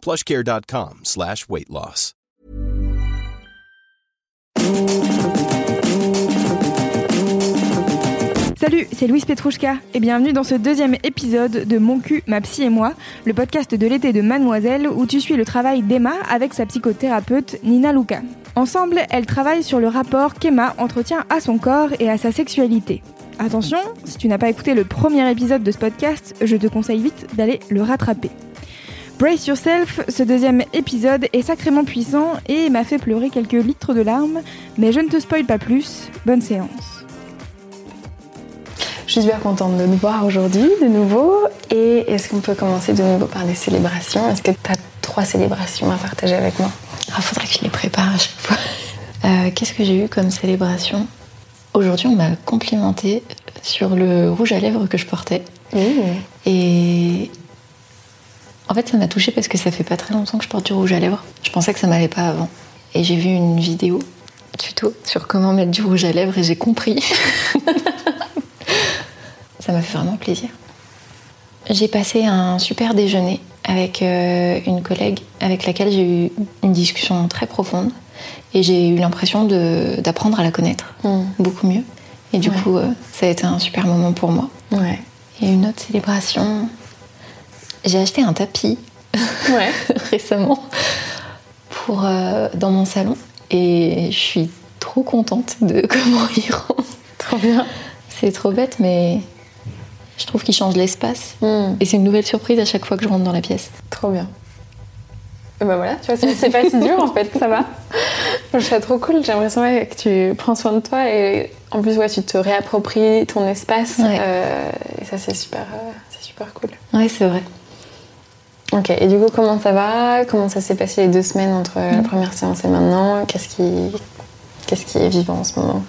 plushcare.com slash weight loss. Salut, c'est Louise Petrouchka et bienvenue dans ce deuxième épisode de Mon cul, ma psy et moi, le podcast de l'été de Mademoiselle où tu suis le travail d'Emma avec sa psychothérapeute Nina Luca. Ensemble, elles travaillent sur le rapport qu'Emma entretient à son corps et à sa sexualité. Attention, si tu n'as pas écouté le premier épisode de ce podcast, je te conseille vite d'aller le rattraper. Brace Yourself, ce deuxième épisode est sacrément puissant et m'a fait pleurer quelques litres de larmes, mais je ne te spoil pas plus, bonne séance. Je suis super contente de nous voir aujourd'hui de nouveau. Et est-ce qu'on peut commencer de nouveau par des célébrations? Est-ce que tu as trois célébrations à partager avec moi? Il ah, faudrait que je les prépare à chaque fois. Euh, qu'est-ce que j'ai eu comme célébration? Aujourd'hui, on m'a complimenté sur le rouge à lèvres que je portais. Et en fait, ça m'a touchée parce que ça fait pas très longtemps que je porte du rouge à lèvres. Je pensais que ça m'allait pas avant. Et j'ai vu une vidéo tuto sur comment mettre du rouge à lèvres et j'ai compris. ça m'a fait vraiment plaisir. J'ai passé un super déjeuner avec euh, une collègue avec laquelle j'ai eu une discussion très profonde et j'ai eu l'impression d'apprendre à la connaître hmm. beaucoup mieux. Et du coup, euh, ça a été un super moment pour moi. Ouais. Et une autre célébration, j'ai acheté un tapis récemment pour, euh, dans mon salon et je suis trop contente de comment il rend. Trop bien. C'est trop bête, mais je trouve qu'il change l'espace. Hmm. Et c'est une nouvelle surprise à chaque fois que je rentre dans la pièce. Trop bien. Et bah voilà, tu vois, c'est pas si dur en fait, ça va. Je trouve trop cool, j'ai l'impression que tu prends soin de toi et en plus, ouais, tu te réappropries ton espace. Euh, et ça, c'est super, euh, super cool. Ouais, c'est vrai. Ok, et du coup, comment ça va? Comment ça s'est passé les deux semaines entre la première séance et maintenant? Qu'est-ce qui, qu'est-ce qui est vivant en ce moment?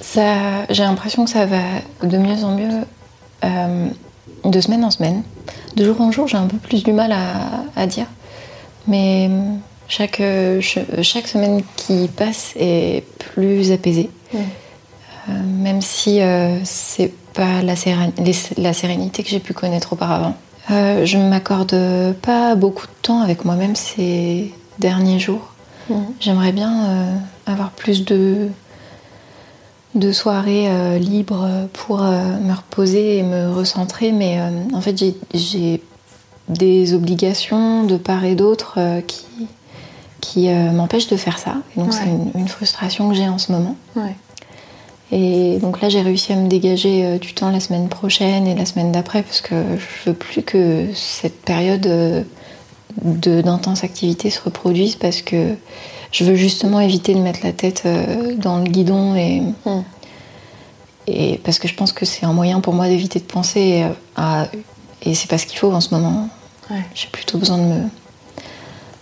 Ça, J'ai l'impression que ça va de mieux en mieux euh, de semaine en semaine. De jour en jour, j'ai un peu plus du mal à, dire. Mais chaque, chaque semaine qui passe est plus apaisée. Euh, même si euh, c'est pas la, la, sérénité que j'ai pu connaître auparavant. Je ne m'accorde pas beaucoup de temps avec moi-même ces derniers jours. J'aimerais bien avoir plus de, de soirées euh, libres pour euh, me reposer et me recentrer, mais euh, en fait j'ai des obligations de part et d'autre qui, qui m'empêchent de faire ça. donc c'est une, frustration que j'ai en ce moment. Et donc là j'ai réussi à me dégager du temps la semaine prochaine et la semaine d'après parce que je veux plus que cette période d'intense activité se reproduise parce que je veux justement éviter de mettre la tête euh, dans le guidon et, hmm. et parce que je pense que c'est un moyen pour moi d'éviter de penser euh, à et c'est pas ce qu'il faut en ce moment. J'ai plutôt besoin de me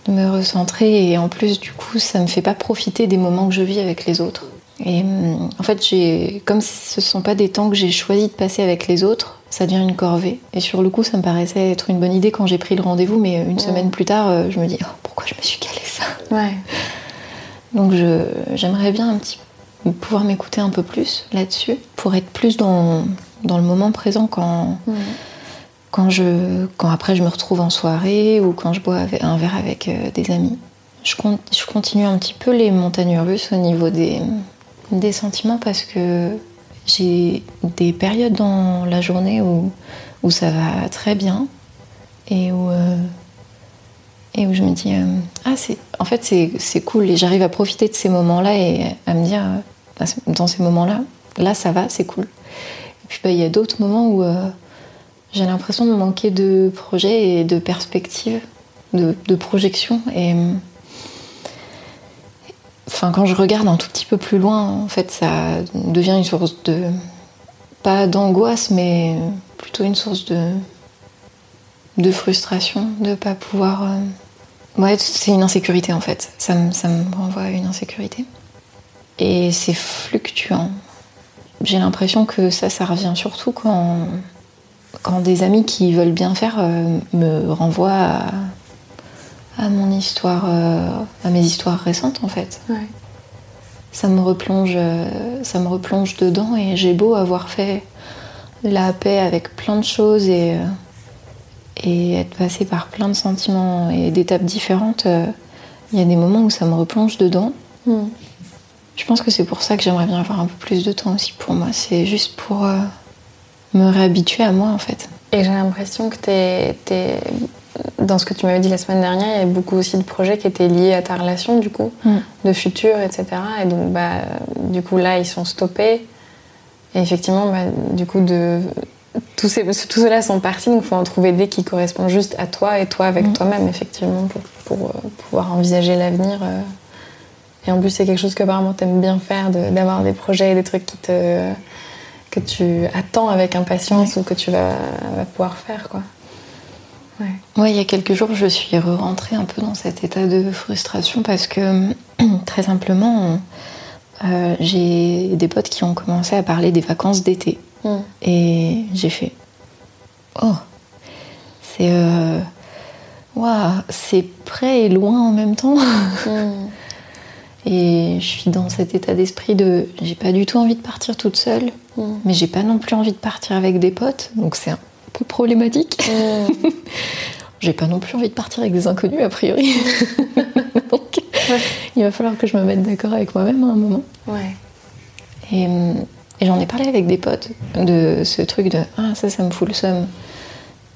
de me recentrer et en plus du coup ça me fait pas profiter des moments que je vis avec les autres. Et hmm, en fait, j'ai comme ce ne sont pas des temps que j'ai choisi de passer avec les autres, ça devient une corvée. Et sur le coup, ça me paraissait être une bonne idée quand j'ai pris le rendez-vous, mais une hmm. semaine plus tard, euh, je me dis oh, pourquoi je me suis calé ça? Ouais. Donc j'aimerais bien un petit pouvoir m'écouter un peu plus là-dessus pour être plus dans, dans, le moment présent quand, quand, je, quand après je me retrouve en soirée ou quand je bois un verre avec euh, des amis. Je, je, continue un petit peu les montagnes russes au niveau des, des sentiments parce que j'ai des périodes dans la journée où, où ça va très bien et où euh, et où je me dis euh, ah c'est en fait c'est cool et j'arrive à profiter de ces moments-là et à me dire euh, dans ces moments-là là ça va c'est cool. Et puis bah, il y a d'autres moments où j'ai l'impression de manquer de projets et de perspectives de, de projection et enfin quand je regarde un tout petit peu plus loin en fait ça devient une source de pas d'angoisse mais plutôt une source de de frustration de pas pouvoir Ouais, c'est une insécurité en fait. Ça me, ça me renvoie à une insécurité. Et c'est fluctuant. J'ai l'impression que ça, ça revient surtout quand, quand des amis qui veulent bien faire euh, me renvoient à, à mon histoire, euh, à mes histoires récentes en fait. Ouais. Ça me replonge, euh, ça me replonge dedans et j'ai beau avoir fait la paix avec plein de choses et, euh, et être passé par plein de sentiments et d'étapes différentes, il y a des moments où ça me replonge dedans. Mm. Je pense que c'est pour ça que j'aimerais bien avoir un peu plus de temps aussi pour moi. C'est juste pour euh, me réhabituer à moi en fait. Et j'ai l'impression que t'es, t'es- dans ce que tu m'avais dit la semaine dernière, il y avait beaucoup aussi de projets qui étaient liés à ta relation, du coup, Mm. de futur, etc. Et donc, bah, du coup, là, ils sont stoppés. Et effectivement, bah, du coup, de... tous, ces... tous ceux-là sont partis, donc il faut en trouver des qui correspondent juste à toi et toi avec Mm. toi-même, effectivement, pour, pour, euh, pouvoir envisager l'avenir. euh. Et en plus, c'est quelque chose que apparemment t'aimes bien faire, de- d'avoir des projets et des trucs qui te, que tu attends avec impatience ou que tu vas, vas pouvoir faire, quoi. Ouais. Ouais, il y a quelques jours, je suis re-rentrée un peu dans cet état de frustration parce que, très simplement, euh, j'ai des potes qui ont commencé à parler des vacances d'été. Mm. Et j'ai fait Oh, c'est. euh, Waouh, c'est près et loin en même temps. Mm. Et je suis dans cet état d'esprit de. J'ai pas du tout envie de partir toute seule, Mm. mais j'ai pas non plus envie de partir avec des potes, donc c'est un peu problématique. Mm. J'ai pas non plus envie de partir avec des inconnus, a priori. Donc, il va falloir que je me mette d'accord avec moi-même à un moment. Ouais. Et, hum, et j'en ai parlé avec des potes de ce truc de Ah, ça, ça me fout le seum.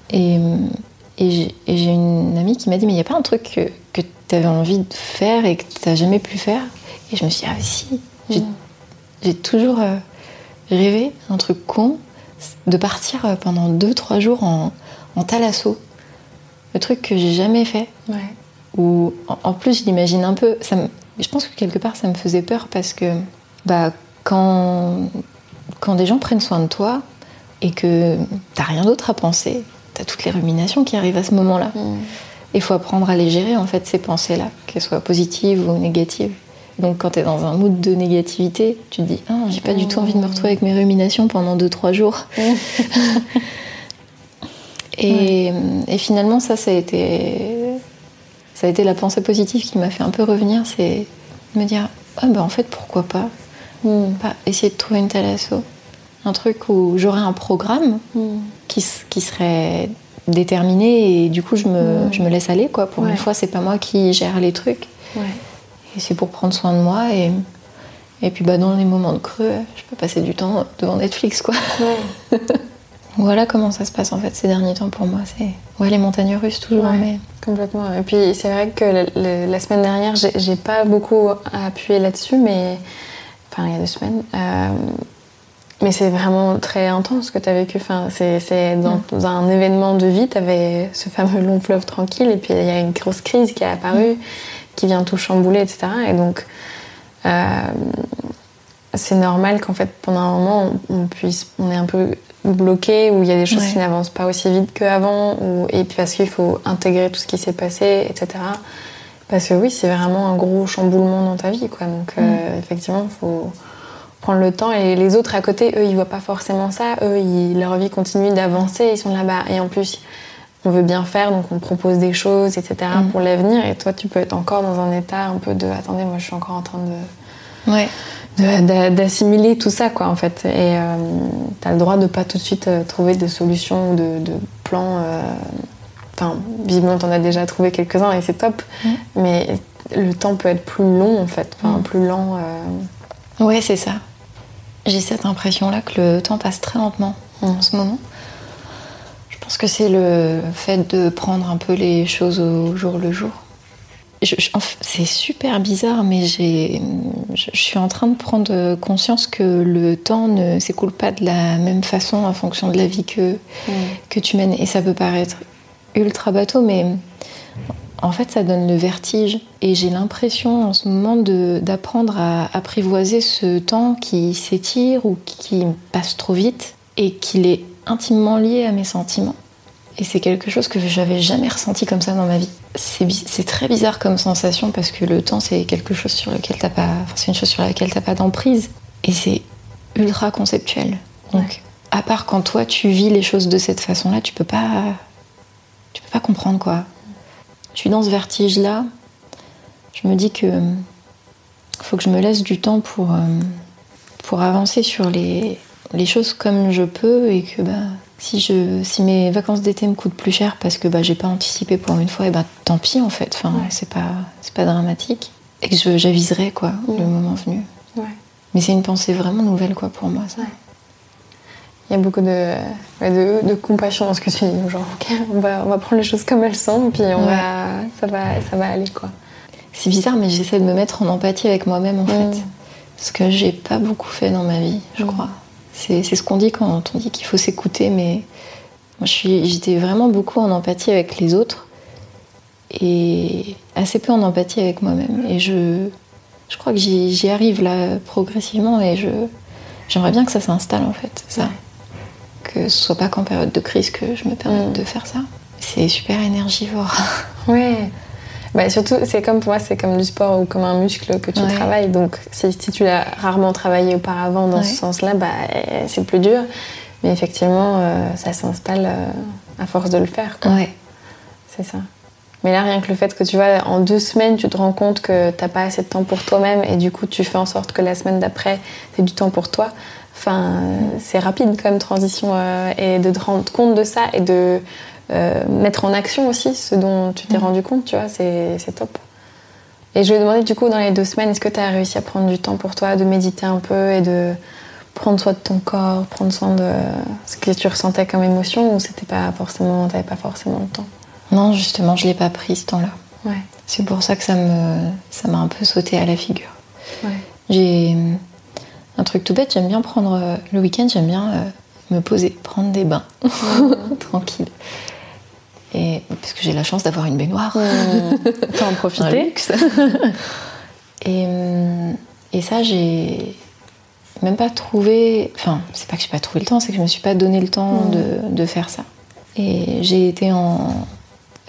Et, hum, et j'ai une amie qui m'a dit Mais il n'y a pas un truc que, que tu avais envie de faire et que tu n'as jamais pu faire? Et je me suis dit Ah, si J'ai Mm. toujours euh, rêvé, un truc con, de partir euh, pendant 2-3 jours en, en thalasso. Le truc que j'ai jamais fait. Ouais. Où, en, en plus, je l'imagine un peu. Ça me- je pense que quelque part, ça me faisait peur parce que bah, quand, quand des gens prennent soin de toi et que t'as rien d'autre à penser, t'as toutes les ruminations qui arrivent à ce moment-là. Mm. Il faut apprendre à les gérer, en fait, ces pensées-là, qu'elles soient positives ou négatives. Donc, quand t'es dans un mood de négativité, tu te dis Ah, j'ai pas du tout envie de me retrouver avec mes ruminations pendant 2-3 jours. Et, et finalement, ça, ça a été, ça a été la pensée positive qui m'a fait un peu revenir, c'est me dire, ah ben en fait, pourquoi pas, Mm. pas essayer de trouver une telle asso. Un truc où j'aurais un programme Mm. qui, serait déterminé et du coup, je me, je me laisse aller, quoi. Pour Ouais. une fois, c'est pas moi qui gère les trucs. Ouais. Et c'est pour prendre soin de moi et, et puis bah, dans les moments de creux, je peux passer du temps devant Netflix, quoi. Ouais. Voilà comment ça se passe en fait ces derniers temps pour moi. C'est ouais, les montagnes russes toujours, Ouais. mais Complètement. Et puis c'est vrai que le- le- la semaine dernière, j'ai pas beaucoup appuyé là-dessus, mais enfin il y a deux semaines. Euh, mais c'est vraiment très intense ce que tu as vécu. Enfin, c'est dans un événement de vie, tu avais ce fameux long fleuve tranquille, et puis il y a une grosse crise qui est apparue, qui vient tout chambouler, etc. Et donc, euh, c'est normal qu'en fait, pendant un moment, on, puisse, on est un peu bloqué, où il y a des choses Ouais. qui n'avancent pas aussi vite qu'avant, ou- et puis parce qu'il faut intégrer tout ce qui s'est passé, etc. Parce que oui, c'est vraiment un gros chamboulement dans ta vie, quoi. Donc, euh, effectivement, il faut prendre le temps. Et les autres à côté, eux, ils voient pas forcément ça. Eux, ils- leur vie continue d'avancer, ils sont là-bas. Et en plus, on veut bien faire, donc on propose des choses, etc. Mm. pour l'avenir. Et toi, tu peux être encore dans un état un peu de attendez, moi, je suis encore en train de ouais. d'assimiler tout ça, quoi, en fait. Et tu as le droit de pas tout de suite euh, trouver de solutions ou de, de plans. euh, Enfin, visiblement, tu en as déjà trouvé quelques-uns et c'est top. Mm. Mais le temps peut être plus long, en fait. Enfin, Mm. plus lent. euh, Ouais, c'est ça. J'ai cette impression-là que le temps passe très lentement en ce moment. Pense que c'est le fait de prendre un peu les choses au jour le jour. C'est super bizarre, mais je, je suis en train de prendre conscience que le temps ne s'écoule pas de la même façon en fonction de la vie que, que tu mènes. Et ça peut paraître ultra bateau, mais en fait, ça donne le vertige. Et j'ai l'impression en ce moment de- d'apprendre à apprivoiser ce temps qui s'étire ou qui passe trop vite et qu'il est intimement lié à mes sentiments. Et c'est quelque chose que j'avais jamais ressenti comme ça dans ma vie. C'est très bizarre comme sensation parce que le temps, c'est quelque chose sur lequel t'as pas. c'est une chose sur laquelle t'as pas d'emprise. Et c'est ultra conceptuel. Donc, à part quand toi, tu vis les choses de cette façon-là, tu peux pas. Tu peux pas comprendre quoi. Je suis dans ce vertige-là. Je me dis que. Faut que je me laisse du temps pour. Euh, pour avancer sur les, les choses comme je peux et que bah, si, je, si mes vacances d'été me coûtent plus cher parce que bah, j'ai pas anticipé pour une fois, et bah, tant pis en fait, enfin, c'est pas, pas dramatique. Et que j'aviserai quoi, le moment venu. Mais c'est une pensée vraiment nouvelle quoi pour moi. Ça. Il y a beaucoup de, de, compassion dans ce que tu dis. Genre, on, va, on va prendre les choses comme elles sont, et puis on va, ça, va, ça va aller quoi. C'est bizarre, mais j'essaie de me mettre en empathie avec moi-même en mm. fait. Ce que j'ai pas beaucoup fait dans ma vie, je mm. crois. C'est ce qu'on dit quand on dit qu'il faut s'écouter, mais moi j'étais vraiment beaucoup en empathie avec les autres et assez peu en empathie avec moi-même. Et je, je crois que j'y arrive là progressivement et j'aimerais bien que ça s'installe en fait, ça. Que ce soit pas qu'en période de crise que je me permette mm. de faire ça. C'est super énergivore. Ouais. Bah, surtout, c'est comme pour moi, c'est comme du sport ou comme un muscle que tu travailles. Donc, si, tu l'as rarement travaillé auparavant dans ce sens-là, bah, c'est plus dur. Mais effectivement, euh, ça s'installe euh, à force de le faire. Ouais. C'est ça. Mais là, rien que le fait que tu vois, en deux semaines, tu te rends compte que t'as pas assez de temps pour toi-même et du coup, tu fais en sorte que la semaine d'après, c'est du temps pour toi. Enfin, c'est rapide comme transition euh, et de te rendre compte de ça et de euh, mettre en action aussi ce dont tu t'es mm. rendu compte, tu vois, c'est top. Et je vais demander du coup dans les deux semaines, est-ce que tu as réussi à prendre du temps pour toi, de méditer un peu et de prendre soin de ton corps, prendre soin de ce que tu ressentais comme émotion ou c'était pas forcément, t'avais pas forcément le temps? Non, justement, je l'ai pas pris ce temps-là. Ouais. C'est pour ça que ça me, ça m'a un peu sauté à la figure. Ouais. J'ai un truc tout bête, j'aime bien prendre euh, le week-end, j'aime bien euh, me poser, prendre des bains, tranquille. Et, parce que j'ai la chance d'avoir une baignoire. Mmh. en profiter. et, euh, et ça, j'ai même pas trouvé. Enfin, c'est pas que j'ai pas trouvé le temps, c'est que je me suis pas donné le temps mmh. de, de, faire ça. Et j'ai été en.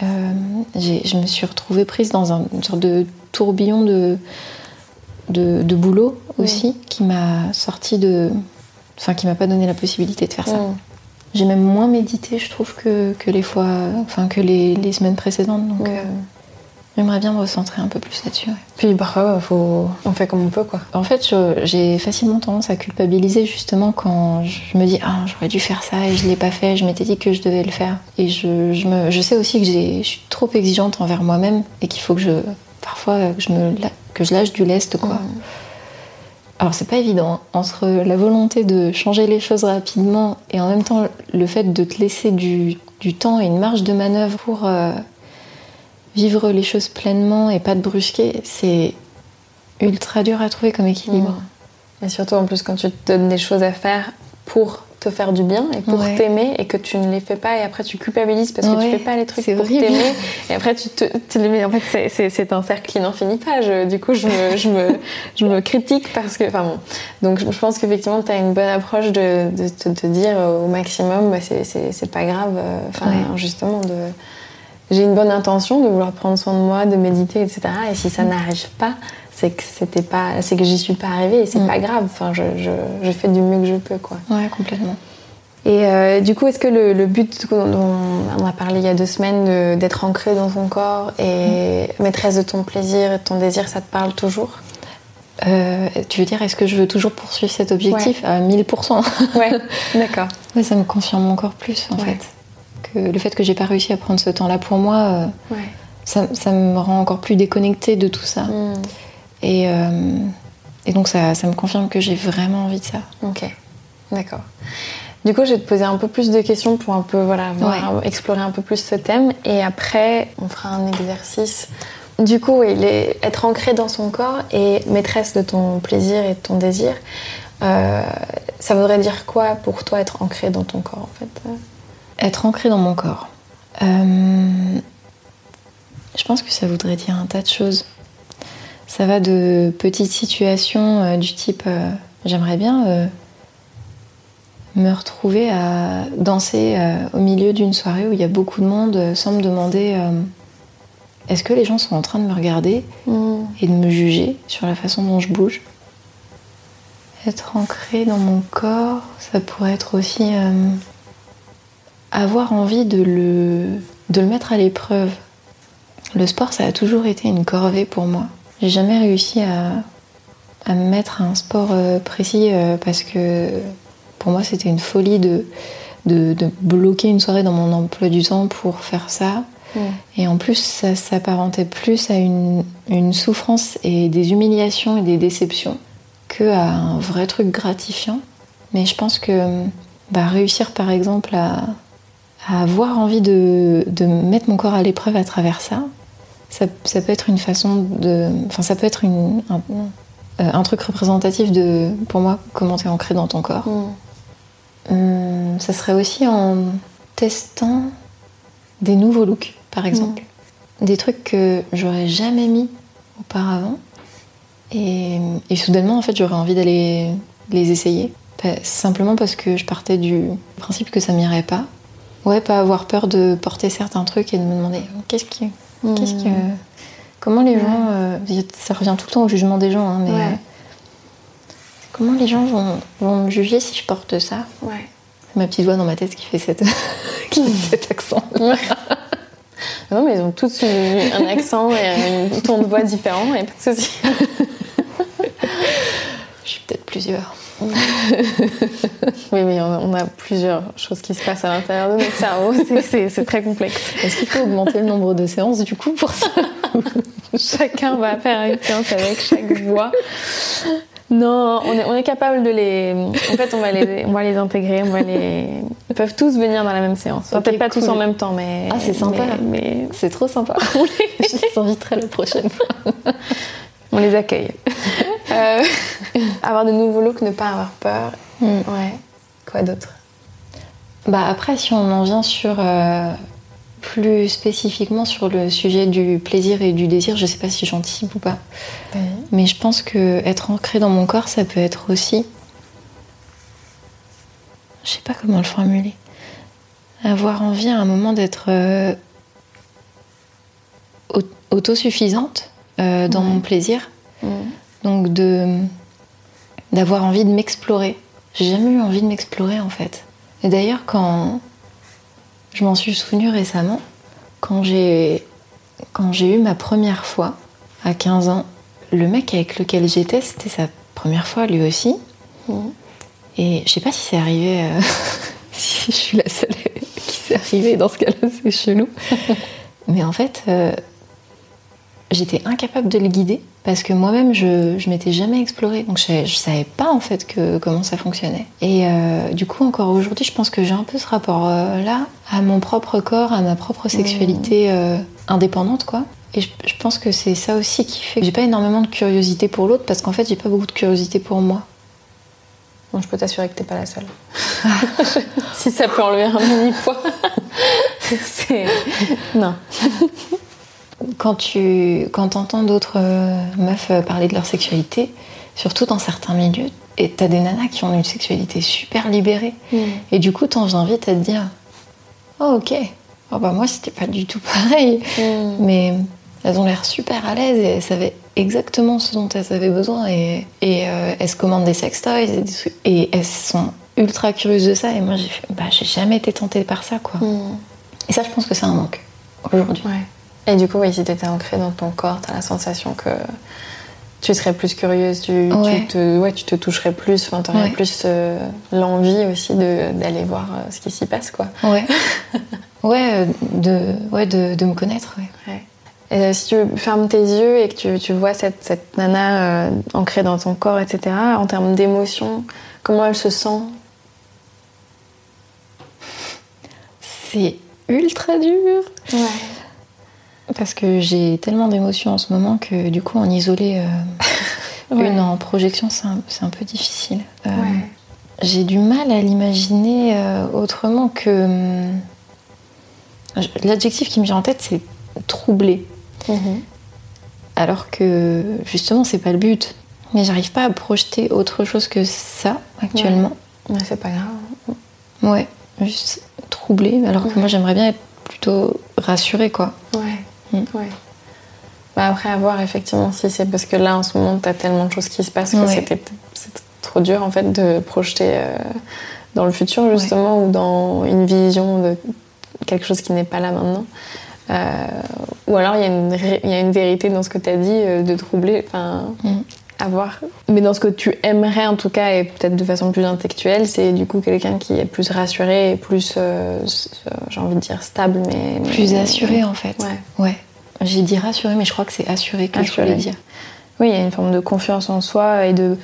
Euh, je me suis retrouvée prise dans un, une sorte de tourbillon de, de, de boulot mmh. aussi, qui m'a sorti de. Enfin, qui m'a pas donné la possibilité de faire ça. J'ai même moins médité, je trouve, que, que les fois, enfin que les, les semaines précédentes. Donc, euh, j'aimerais bien me recentrer un peu plus là-dessus. Puis parfois, faut... on fait comme on peut, quoi. En fait, j'ai facilement tendance à culpabiliser justement quand je me dis ah j'aurais dû faire ça et je l'ai pas fait. Je m'étais dit que je devais le faire. Et je, je, me, je sais aussi que je suis trop exigeante envers moi-même et qu'il faut que je parfois que je me que je lâche du lest, quoi. Alors c'est pas évident hein. entre la volonté de changer les choses rapidement et en même temps le fait de te laisser du, temps et une marge de manœuvre pour euh, vivre les choses pleinement et pas te brusquer, c'est ultra dur à trouver comme équilibre. Et surtout en plus quand tu te donnes des choses à faire pour te faire du bien et pour t'aimer et que tu ne les fais pas et après tu culpabilises parce que tu fais pas les trucs pour t'aimer et après tu te, les mets en fait c'est un cercle qui n'en finit pas du coup je me, je, me, je me critique parce que enfin bon. Donc je pense qu'effectivement tu as une bonne approche de, de, te dire au maximum bah, c'est pas grave euh, enfin justement de j'ai une bonne intention de vouloir prendre soin de moi de méditer etc et si ça n'arrive pas c'est que c'était pas c'est que j'y suis pas arrivée et c'est mm. pas grave enfin je, je, fais du mieux que je peux quoi ouais complètement et euh, du coup est-ce que le, but dont on a parlé il y a deux semaines d'être ancré dans ton corps et mm. maîtresse de ton plaisir et de ton désir ça te parle toujours? Euh, tu veux dire, est-ce que je veux toujours poursuivre cet objectif à 1000% Ouais, d'accord. Ouais, ça me confirme encore plus en fait. Que le fait que j'ai pas réussi à prendre ce temps-là pour moi, euh, ça, ça, me rend encore plus déconnectée de tout ça. Mm. Et, euh, et donc ça, ça, me confirme que j'ai vraiment envie de ça. Ok, d'accord. Du coup, je vais te poser un peu plus de questions pour un peu voilà, explorer un peu plus ce thème. Et après, on fera un exercice. Du coup, est être ancré dans son corps et maîtresse de ton plaisir et de ton désir. Euh, ça voudrait dire quoi pour toi être ancré dans ton corps en fait Être ancré dans mon corps. Euh, je pense que ça voudrait dire un tas de choses. Ça va de petites situations euh, du type euh, j'aimerais bien euh, me retrouver à danser au milieu d'une soirée où il y a beaucoup de monde sans me demander est-ce que les gens sont en train de me regarder Mm. et de me juger sur la façon dont je bouge? Être ancré dans mon corps, ça pourrait être aussi avoir envie de le, de le mettre à l'épreuve. Le sport, ça a toujours été une corvée pour moi. J'ai jamais réussi à, à me mettre à un sport euh, précis euh, parce que pour moi, c'était une folie de, de, de bloquer une soirée dans mon emploi du temps pour faire ça. Et en plus, ça s'apparentait plus à une, une souffrance et des humiliations et des déceptions que à un vrai truc gratifiant. Mais je pense que bah, réussir, par exemple, à, à avoir envie de, de mettre mon corps à l'épreuve à travers ça, ça, ça peut être une façon de. Enfin, ça peut être une, un, euh, un truc représentatif de, pour moi, comment t'es ancré dans ton corps. Mm. Hum, ça serait aussi en testant des nouveaux looks, par exemple. Des trucs que j'aurais jamais mis auparavant. Et, et soudainement, en fait, j'aurais envie d'aller les essayer. Simplement parce que je partais du principe que ça m'irait pas. Ouais, pas avoir peur de porter certains trucs et de me demander qu'est-ce qui. Qu'est-ce que. Comment les gens. euh, ça revient tout le temps au jugement des gens, hein, mais. Ouais. euh, comment les gens vont, vont me juger si je porte ça? Ouais. Ma petite voix dans ma tête qui fait, cette... qui fait cet accent. Non, mais ils ont tous un accent et un ton de voix différent, et pas de souci. Je suis peut-être plusieurs. Oui, oui, on a, plusieurs choses qui se passent à l'intérieur de notre cerveau, c'est- très complexe. Est-ce qu'il faut augmenter le nombre de séances du coup pour ça Chacun va faire une séance avec chaque voix. Non, on est, on est capable de les. En fait, on va les, on va les intégrer, on va les. Ils peuvent tous venir dans la même séance. Enfin, Peut-être pas tous en même temps, mais. Ah, c'est sympa. Mais, mais C'est trop sympa. Je les inviterai la prochaine fois. On les accueille. Euh, avoir de nouveaux looks, ne pas avoir peur. Hmm. Ouais. Quoi d'autre? Bah après, si on en vient sur euh, plus spécifiquement sur le sujet du plaisir et du désir, je sais pas si j'anticipe ou pas, mais je pense que être ancré dans mon corps, ça peut être aussi, je sais pas comment le formuler, avoir envie à un moment d'être euh, au- autosuffisante euh, dans Ouais. mon plaisir, Mm. donc de d'avoir envie de m'explorer. J'ai jamais eu envie de m'explorer en fait. Et d'ailleurs, quand je m'en suis souvenu récemment, quand j'ai quand j'ai eu ma première fois à 15 ans, le mec avec lequel j'étais, c'était sa première fois lui aussi. Mhm. Et je sais pas si c'est arrivé, euh, si je suis la seule qui s'est arrivée dans ce cas-là, c'est chelou. Mais en fait, euh, j'étais incapable de le guider parce que moi-même, je, je m'étais jamais explorée. Donc je, je savais pas en fait que, comment ça fonctionnait. Et euh, du coup, encore aujourd'hui, je pense que j'ai un peu ce rapport-là à mon propre corps, à ma propre sexualité euh, indépendante, quoi. Et je, je pense que c'est ça aussi qui fait que j'ai pas énormément de curiosité pour l'autre parce qu'en fait, j'ai pas beaucoup de curiosité pour moi. Bon, je peux t'assurer que t'es pas la seule. si ça peut enlever un mini poids. c'est. Non. quand tu quand entends d'autres euh, meufs euh, parler de leur sexualité, surtout dans certains milieux, et t'as des nanas qui ont une sexualité super libérée, et du coup t'en viens vite à te dire Oh ok, oh, bah moi c'était pas du tout pareil, mais elles ont l'air super à l'aise et elles savaient exactement ce dont elles avaient besoin. Et, et euh, elles se commandent des sextoys et, et elles sont ultra curieuses de ça. Et moi j'ai fait bah j'ai jamais été tentée par ça quoi. Et ça je pense que c'est un manque aujourd'hui. Ouais. Et du coup, oui, si t'étais ancrée dans ton corps, t'as la sensation que tu serais plus curieuse, tu, Ouais. tu, te, ouais, tu te toucherais plus, enfin, t'aurais Ouais. plus euh, l'envie aussi de- d'aller voir euh, ce qui s'y passe, quoi. Ouais. ouais, euh, de, ouais de, de me connaître. Ouais. Et si tu fermes tes yeux et que tu, tu vois cette, cette nana euh, ancrée dans ton corps, etc., en termes d'émotion, comment elle se sent? C'est ultra dur. Ouais. Parce que j'ai tellement d'émotions en ce moment que du coup en isoler euh, Ouais. une en projection c'est un, peu difficile. Euh, Ouais. J'ai du mal à l'imaginer euh, autrement que... hum, je- L'adjectif qui me vient en tête c'est troublé. Mhm. Alors que justement c'est pas le but. Mais j'arrive pas à projeter autre chose que ça actuellement. Ouais, c'est pas grave. Ouais, juste troublée, alors que moi j'aimerais bien être plutôt rassurée, quoi. Ouais, ouais. Bah après, à voir effectivement si c'est parce que là en ce moment t'as tellement de choses qui se passent que Ouais. c'était c'est trop dur en fait de projeter euh, dans le futur justement ou dans une vision de quelque chose qui n'est pas là maintenant. Euh, ou alors il y, y a une vérité dans ce que tu as dit euh, de troubler, enfin Mm. À voir. Mais dans ce que tu aimerais en tout cas et peut-être de façon plus intellectuelle, c'est du coup quelqu'un qui est plus rassuré et plus, euh, euh, j'ai envie de dire stable, mais Plus mais- assurée, en fait. Ouais. Ouais. J'ai dit rassurée, mais je crois que c'est assurée que je Assurée. voulais dire. Oui, il y a une forme de confiance en soi et de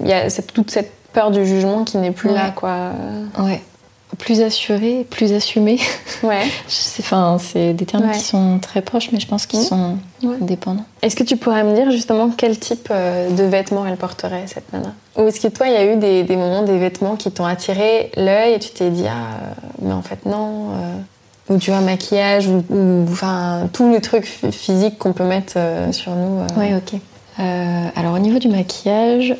il y a cette- toute cette peur du jugement qui n'est plus Ouais. là, quoi. Ouais. Plus assurée, plus assumée. Ouais. Enfin, c'est des termes Ouais. qui sont très proches, mais je pense qu'ils Mm. sont Ouais. dépendants. Est-ce que tu pourrais me dire justement quel type euh, de vêtements elle porterait cette nana? Ou est-ce que toi, il y a eu des, des moments, des vêtements qui t'ont attiré l'œil et tu t'es dit ah mais en fait non. euh, ou tu vois maquillage ou, ou- enfin tous les trucs phy- physiques qu'on peut mettre euh, sur nous. euh. Ouais, ok. Euh, alors, au niveau du maquillage,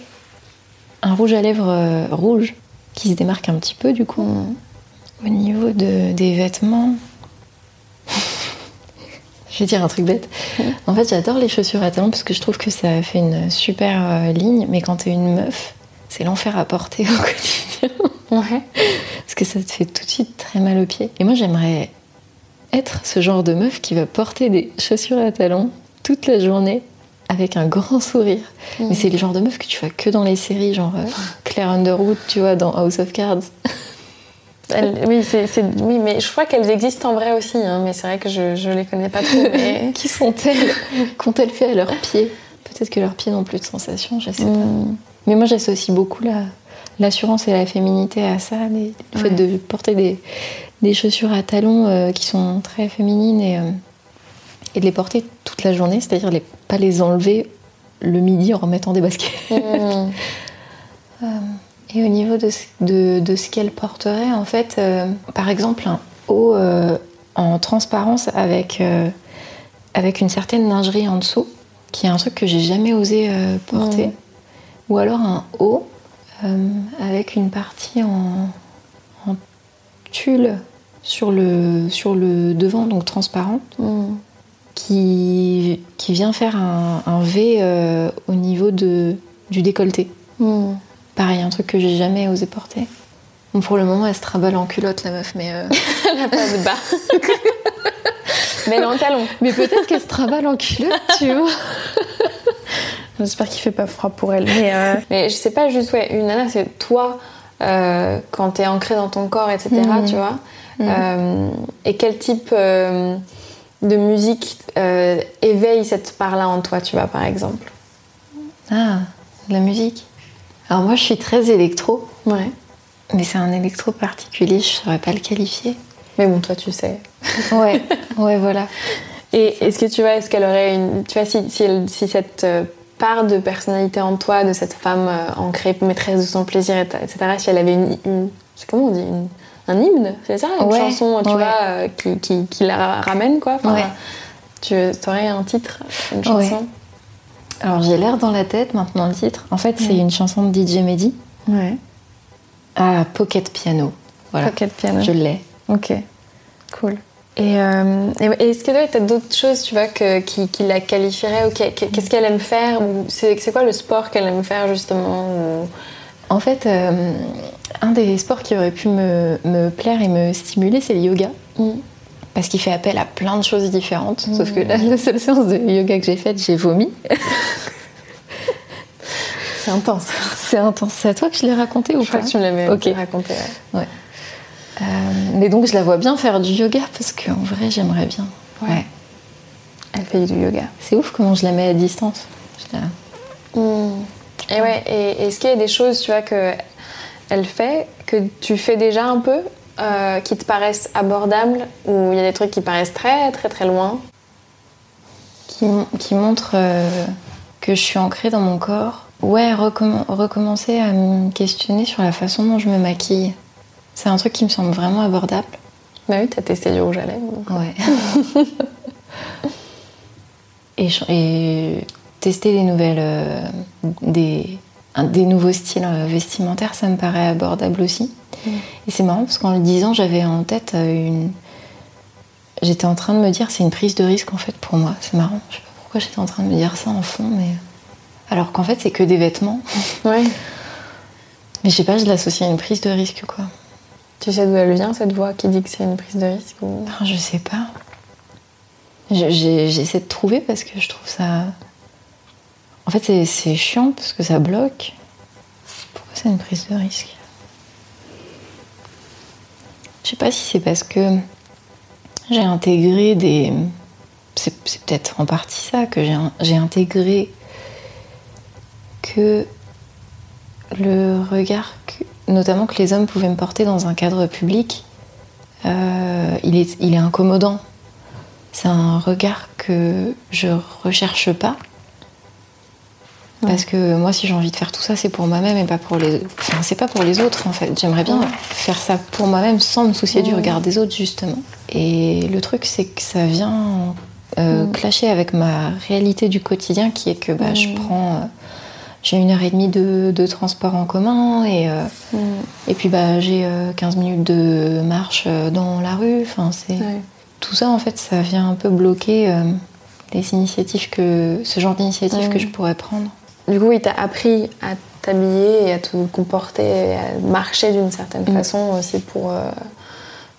un rouge à lèvres rouge qui se démarque un petit peu, du coup. Mm. Au niveau de, des vêtements. je vais dire un truc bête. En fait, j'adore les chaussures à talons parce que je trouve que ça fait une super euh, ligne, mais quand t'es une meuf, c'est l'enfer à porter au quotidien. Ouais. Parce que ça te fait tout de suite très mal aux pieds. Et moi, j'aimerais être ce genre de meuf qui va porter des chaussures à talons toute la journée avec un grand sourire. Mais c'est le genre de meuf que tu vois que dans les séries, genre euh, Claire Underwood, tu vois, dans House of Cards. Elle- oui, mais je crois qu'elles existent en vrai aussi. hein, mais c'est vrai que je, je les connais pas trop. mais- qui sont-elles Qu'ont-elles fait à leurs pieds? Peut-être que leurs pieds n'ont plus de sensations, je sais pas. Mm. Mais moi, j'associe beaucoup la, l'assurance et la féminité à ça, les- le fait de porter des, des chaussures à talons euh, qui sont très féminines et, euh, et de les porter toute la journée, c'est-à-dire les, pas les enlever le midi en remettant des baskets. Mm. Et au niveau de, ce- de, de ce qu'elle porterait, en fait, euh, par exemple, un haut euh, en transparence avec, euh, avec une certaine lingerie en dessous, qui est un truc que j'ai jamais osé porter. Ou alors un haut avec une partie en, en tulle sur le, sur le devant, donc transparente, Mm. qui, qui vient faire un, un V au niveau de, du décolleté. Mm. Pareil, un truc que j'ai jamais osé porter. Bon, pour le moment, elle se trimballe en culotte, la meuf, mais. euh, Elle a pas de bas. mais elle est en talon. Mais peut-être qu'elle se trimballe en culotte, tu vois. J'espère qu'il fait pas froid pour elle. Mais, euh, mais je sais pas, juste, ouais, une nana, c'est toi, euh, quand t'es ancré dans ton corps, etc., Mhm. tu vois. Euh, et quel type euh, de musique euh, éveille cette part-là en toi, tu vois, par exemple? Ah, de la musique? Alors, moi, je suis très électro, Ouais. mais c'est un électro particulier, je saurais pas le qualifier. Mais bon, toi, tu sais. Ouais, ouais, voilà. Et est-ce que tu vois, est-ce qu'elle aurait une. Tu vois, si, si, elle- si cette euh, part de personnalité en toi, de cette femme euh, ancrée, maîtresse de son plaisir, et- etc., si elle avait une. une- c'est comment on dit une- Un hymne C'est ça Une Ouais, chanson, tu ouais. vois, euh, qui, qui, qui la ramène, quoi Enfin, Ouais. Tu aurais un titre, une chanson Alors, j'ai l'air dans la tête maintenant le titre. En fait, c'est Mm. une chanson de DJ Mehdi. Ouais. Ah, Pocket Piano. Voilà. Pocket piano. Je l'ai. Ok, cool. Et, euh, et est-ce que toi, tu as d'autres choses, tu vois, que, qui, qui la qualifieraient ou Qu'est-ce qu'elle aime faire ou C'est quoi le sport qu'elle aime faire, justement ou- En fait, euh, un des sports qui aurait pu me, me plaire et me stimuler, c'est le yoga. Parce qu'il fait appel à plein de choses différentes. Sauf que là, la seule séance de yoga que j'ai faite, j'ai vomi. C'est intense. C'est intense. C'est à toi que je l'ai raconté ou Je crois pas que tu me l'avais Ok. raconté. ouais. Euh, mais donc, je la vois bien faire du yoga parce qu'en vrai, j'aimerais bien. Ouais. Ouais. Elle fait du yoga. C'est ouf comment je la mets à distance. Je la- Et ouais, et est-ce qu'il y a des choses, tu vois, que elle fait, que tu fais déjà un peu, euh, qui te paraissent abordables, ou il y a des trucs qui paraissent très très très loin qui, qui montre euh, que je suis ancrée dans mon corps. Ouais, recommen- recommencer à me questionner sur la façon dont je me maquille. C'est un truc qui me semble vraiment abordable. Bah oui, t'as testé du rouge à lèvres. donc. Ouais. et tester des nouvelles. euh, des, des nouveaux styles euh, vestimentaires, ça me paraît abordable aussi. Mm. Et c'est marrant parce qu'en le disant, j'avais en tête une. J'étais en train de me dire, c'est une prise de risque en fait pour moi. C'est marrant. Je sais pas pourquoi j'étais en train de me dire ça en fond, mais. Alors qu'en fait, c'est que des vêtements. Ouais. Mais je sais pas, je l'associe à une prise de risque quoi. Tu sais d'où elle vient cette voix qui dit que c'est une prise de risque ou... Ah, je sais pas. J'essaie de trouver parce que je trouve ça. En fait, c'est chiant parce que ça bloque. Pourquoi c'est une prise de risque? Je sais pas si c'est parce que j'ai intégré des. C'est peut-être en partie ça que j'ai intégré que le regard, notamment que les hommes pouvaient me porter dans un cadre public, euh, il, est, il est incommodant c'est un regard que je recherche pas. Parce que moi, si j'ai envie de faire tout ça, c'est pour moi-même et pas pour les. Enfin, c'est pas pour les autres en fait. J'aimerais bien faire ça pour moi-même sans me soucier du regard des autres justement. Et le truc, c'est que ça vient euh, mm. clasher avec ma réalité du quotidien, qui est que bah, je mm. prends. Euh, j'ai une heure et demie de, transport en commun et, euh, mm. et puis bah, j'ai 15 minutes de marche dans la rue. Enfin, c'est tout ça, en fait, ça vient un peu bloquer euh, les initiatives que, ce genre d'initiatives que je pourrais prendre. Du coup, il t'a appris à t'habiller et à te comporter, et à marcher d'une certaine mm. façon aussi pour euh,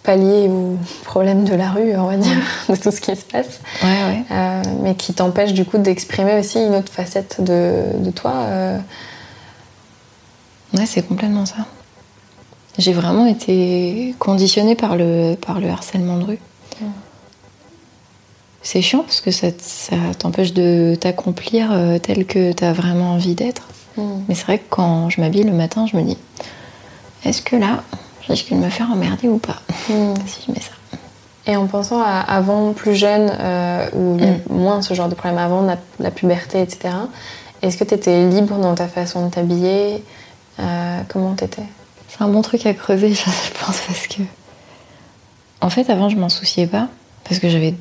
pallier aux problèmes de la rue, on va dire, de tout ce qui se passe. Ouais, ouais. Euh, mais qui t'empêche du coup d'exprimer aussi une autre facette de, de toi. Ouais, c'est complètement ça. J'ai vraiment été conditionnée par le, par le harcèlement de rue. C'est chiant parce que ça, t'empêche de t'accomplir euh, tel que tu as vraiment envie d'être. Mm. Mais c'est vrai que quand je m'habille le matin, je me dis est-ce que là, je risque de me faire emmerder ou pas mm. si je mets ça Et en pensant à avant, plus jeune, euh, où il y a moins ce genre de problème, avant la, puberté, etc., est-ce que tu étais libre dans ta façon de t'habiller euh, Comment t'étais? C'est un bon truc à creuser, je pense, parce que. En fait, avant, je m'en souciais pas, parce que j'avais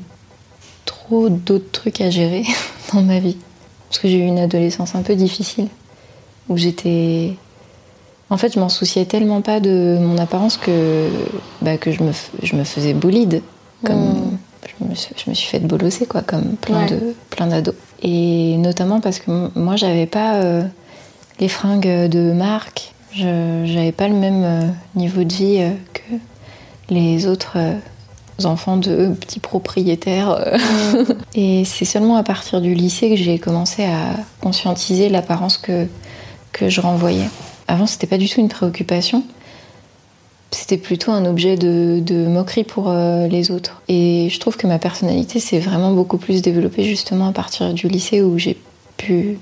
trop d'autres trucs à gérer dans ma vie. Parce que j'ai eu une adolescence un peu difficile, où j'étais... En fait, je m'en souciais tellement pas de mon apparence que, bah, que je, me, je me faisais bolide. Comme hmm. je, me suis, je, me suis, fait bolosser, quoi, comme plein de plein d'ados. Et notamment parce que moi, j'avais pas euh, les fringues de marque. Je j'avais pas le même euh, niveau de vie euh, que les autres enfants de petits propriétaires. Euh. Et c'est seulement à partir du lycée que j'ai commencé à conscientiser l'apparence que, que je renvoyais. Avant, c'était pas du tout une préoccupation. C'était plutôt un objet de, de moquerie pour euh, les autres. Et je trouve que ma personnalité s'est vraiment beaucoup plus développée justement à partir du lycée où j'ai pu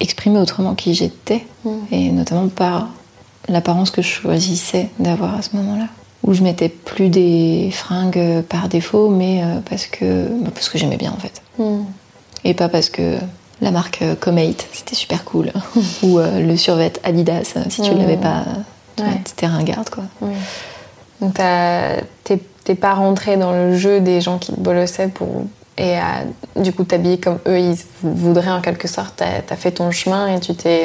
exprimer autrement qui j'étais, et notamment par l'apparence que je choisissais d'avoir à ce moment-là où je mettais plus des fringues par défaut, mais euh, parce que, bah, parce que j'aimais bien en fait. Hmm. Et pas parce que la marque euh, Comate, c'était super cool. Ou euh, le survêt Adidas, si tu ne hmm. l'avais pas, c'était ringarde quoi. Donc t'es pas rentré dans le jeu des gens qui te bolossaient pour et du coup t'habiller comme eux ils voudraient en quelque sorte. T'as as fait ton chemin et tu t'es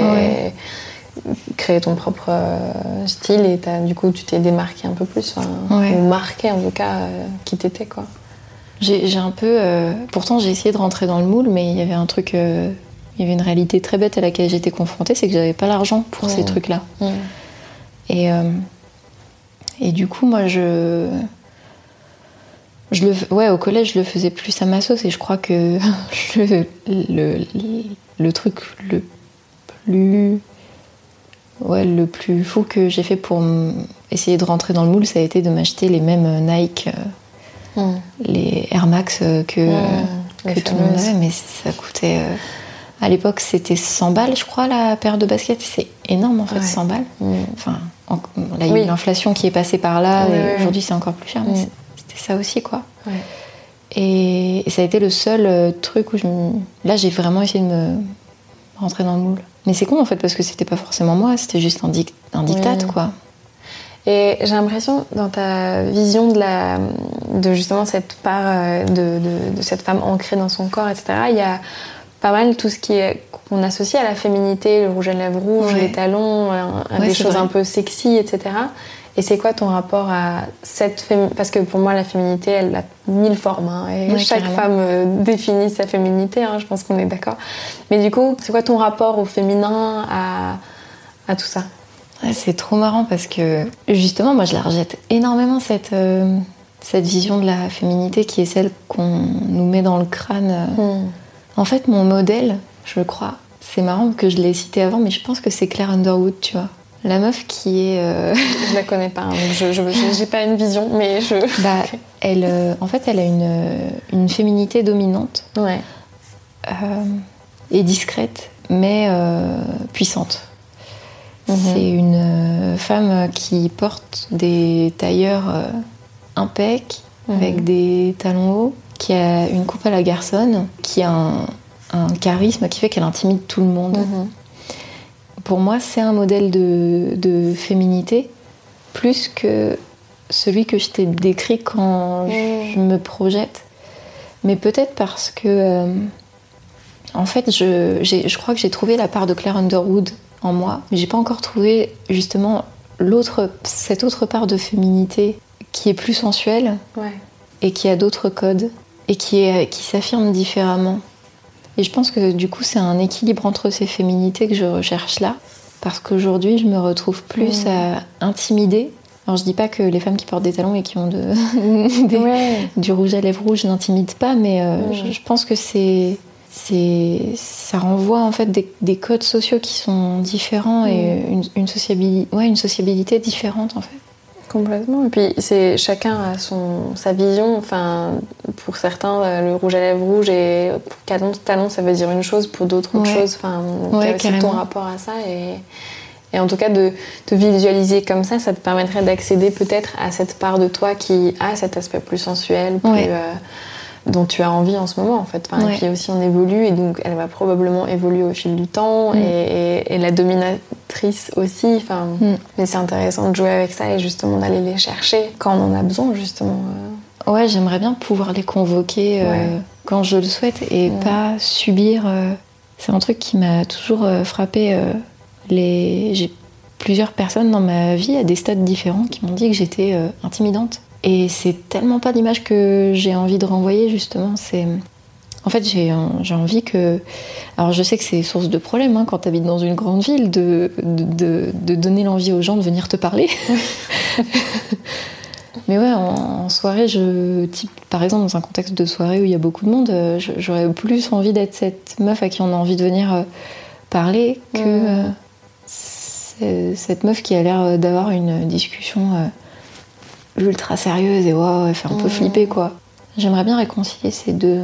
créer ton propre euh, style et du coup tu t'es démarqué un peu plus, ou marqué en tout cas euh, qui t'étais quoi. J'ai un peu. Euh, pourtant j'ai essayé de rentrer dans le moule, mais il y avait un truc. il y avait une réalité très bête à laquelle j'étais confrontée, c'est que j'avais pas l'argent pour ces trucs-là. Et, et du coup, moi je. Je le, ouais, au collège, je le faisais plus à ma sauce et je crois que le, le, le truc le plus Ouais, le plus fou que j'ai fait pour essayer de rentrer dans le moule, ça a été de m'acheter les mêmes euh, Nike, euh, hmm. les Air Max euh, que, hmm. que tout le monde avait, mais ça coûtait. à l'époque, c'était 100 balles, je crois, la paire de baskets. C'est énorme en fait, 100 balles. Hmm. Enfin, là, il y a eu l'inflation qui est passée par là, et aujourd'hui, c'est encore plus cher, mais c'était ça aussi, quoi. Et, ça a été le seul truc où je Là, j'ai vraiment essayé de me rentrer dans le moule. Mais c'est con en fait parce que c'était pas forcément moi, c'était juste un, un diktat quoi. Et j'ai l'impression dans ta vision de, la, de justement cette part euh, de, de, cette femme ancrée dans son corps, etc., il y a pas mal tout ce qui est qu'on associe à la féminité, le rouge à lèvres rouge, les talons, des choses un peu sexy, etc. Et c'est quoi ton rapport à cette féminité Parce que pour moi, la féminité, elle a mille formes. Hein, et chaque femme euh, définit sa féminité, hein, je pense qu'on est d'accord. Mais du coup, c'est quoi ton rapport au féminin, à, à tout ça? C'est trop marrant parce que justement, moi, je la rejette énormément, cette, euh, cette vision de la féminité qui est celle qu'on nous met dans le crâne. Hmm. En fait, mon modèle, je crois, c'est marrant que je l'ai cité avant, mais je pense que c'est Claire Underwood, tu vois. La meuf qui est. Euh, je la connais pas, hein, je, j'ai pas une vision, mais je. Bah, elle, euh, en fait, elle a une, une féminité dominante. Ouais. Euh, et discrète, mais puissante. Mhm. C'est une femme qui porte des tailleurs impec, mhm. avec des talons hauts, qui a une coupe à la garçonne, qui a un, charisme qui fait qu'elle intimide tout le monde. Mhm pour moi, c'est un modèle de, féminité plus que celui que je t'ai décrit quand mmh. je me projette. Mais peut-être parce que, euh, en fait, je, je, crois que j'ai trouvé la part de Claire Underwood en moi, mais j'ai pas encore trouvé justement l'autre, cette autre part de féminité qui est plus sensuelle et qui a d'autres codes et qui, est, qui s'affirme différemment. Et je pense que du coup, c'est un équilibre entre ces féminités que je recherche là. Parce qu'aujourd'hui, je me retrouve plus mmh. à intimider. Alors, je dis pas que les femmes qui portent des talons et qui ont de, du rouge à lèvres rouge n'intimident pas, mais euh, mmh. je, pense que c'est. Ça renvoie en fait des, codes sociaux qui sont différents et une, une, sociabilité, ouais, une sociabilité différente en fait. Complètement. Et puis c'est chacun a son sa vision. Enfin, pour certains, euh, le rouge à lèvres rouge et pour talon, talon, ça veut dire une chose, pour d'autres autre chose. Enfin, c'est ton rapport à ça et, et en tout cas de te visualiser comme ça, ça te permettrait d'accéder peut-être à cette part de toi qui a cet aspect plus sensuel, plus euh, dont tu as envie en ce moment en fait. Enfin, Et puis aussi on évolue et donc elle va probablement évoluer au fil du temps mm. et, la dominatrice aussi. Enfin, mm. Mais c'est intéressant de jouer avec ça et justement d'aller les chercher quand on en a besoin justement. Euh. Ouais, j'aimerais bien pouvoir les convoquer euh, quand je le souhaite et pas subir. Euh, c'est un truc qui m'a toujours frappé. les... J'ai plusieurs personnes dans ma vie à des stades différents qui m'ont dit que j'étais intimidante. Et c'est tellement pas l'image que j'ai envie de renvoyer, justement. C'est. En fait, j'ai envie que. Alors, je sais que c'est source de problème hein, quand tu habites dans une grande ville, de, de, de donner l'envie aux gens de venir te parler. Mais ouais, en, soirée, je, type, par exemple, dans un contexte de soirée où il y a beaucoup de monde, euh, j'aurais plus envie d'être cette meuf à qui on a envie de venir euh, parler que euh, cette meuf qui a l'air d'avoir une discussion ultra sérieuse et ouais, fait un peu flipper quoi. J'aimerais bien réconcilier ces deux,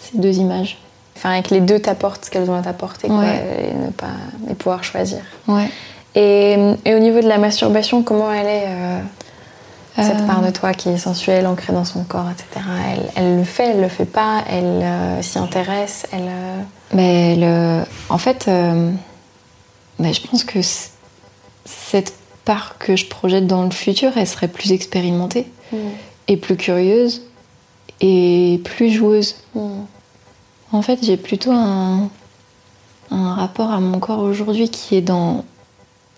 ces deux images. Enfin, avec les deux t'apportent ce qu'elles ont à t'apporter quoi, et ne pas et pouvoir choisir. Ouais. Et, et, au niveau de la masturbation, comment elle est euh, cette euh. part de toi qui est sensuelle, ancrée dans son corps, etc. Elle, elle le fait, elle le fait pas, elle euh, s'y intéresse, elle. Mais elle, en fait, mais je pense que cette part que je projette dans le futur, elle serait plus expérimentée mm. et plus curieuse et plus joueuse. Mm. En fait, j'ai plutôt un, un rapport à mon corps aujourd'hui qui est dans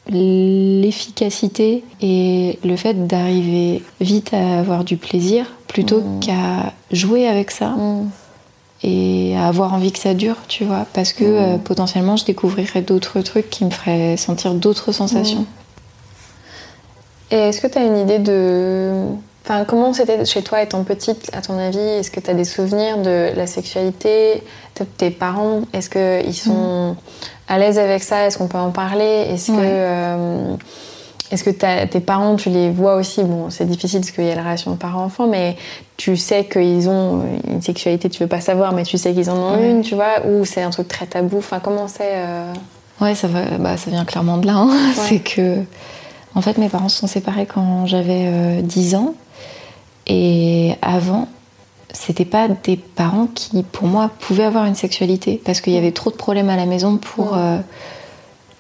l'efficacité et le fait d'arriver vite à avoir du plaisir plutôt mm. qu'à jouer avec ça et à avoir envie que ça dure, tu vois, parce que euh, potentiellement je découvrirais d'autres trucs qui me feraient sentir d'autres sensations. Et est-ce que tu as une idée de. Enfin, comment c'était chez toi étant petite, à ton avis Est-ce que tu as des souvenirs de la sexualité Tes parents, est-ce qu'ils sont mm. à l'aise avec ça? Est-ce qu'on peut en parler? Est-ce que. Euh, est-ce que tes parents, tu les vois aussi? Bon, c'est difficile parce qu'il y a la relation parent-enfant, mais tu sais qu'ils ont une sexualité, tu veux pas savoir, mais tu sais qu'ils en ont une, tu vois? Ou c'est un truc très tabou? Enfin, comment c'est euh? Ouais, ça, va, bah, ça vient clairement de là. Hein. C'est que en fait, mes parents se sont séparés quand j'avais 10 euh, ans. Et avant, c'était pas des parents qui, pour moi, pouvaient avoir une sexualité. Parce qu'il y avait trop de problèmes à la maison pour. Euh,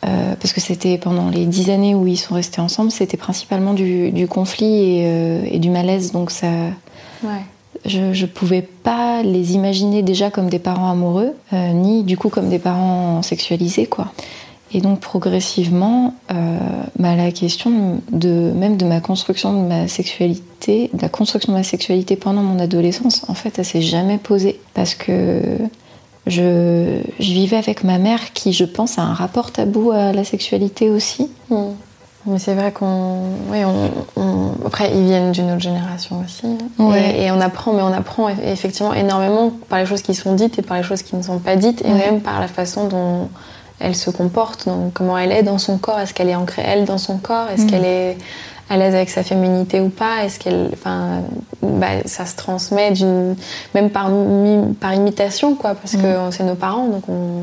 euh, parce que c'était pendant les 10 années où ils sont restés ensemble, c'était principalement du, conflit et, du malaise. Donc ça. je, je pouvais pas les imaginer déjà comme des parents amoureux, euh, ni du coup comme des parents sexualisés, quoi. Et donc progressivement, euh, bah, la question de même de ma construction de ma sexualité, de la construction de ma sexualité pendant mon adolescence, en fait, elle s'est jamais posée parce que je, je, vivais avec ma mère qui, je pense, a un rapport tabou à la sexualité aussi. Mmh. Mais c'est vrai qu'on. Oui, on, on... Après, ils viennent d'une autre génération aussi. Ouais. Et, et, on apprend, mais on apprend effectivement énormément par les choses qui sont dites et par les choses qui ne sont pas dites, et Ouais. même par la façon dont elle se comporte, donc comment elle est dans son corps. Est-ce qu'elle est ancrée, elle, dans son corps? Est-ce Mm. qu'elle est à l'aise avec sa féminité ou pas? Est-ce qu'elle. Enfin, bah, ça se transmet d'une. Même par, par imitation, quoi, parce Mm. que c'est nos parents, donc on.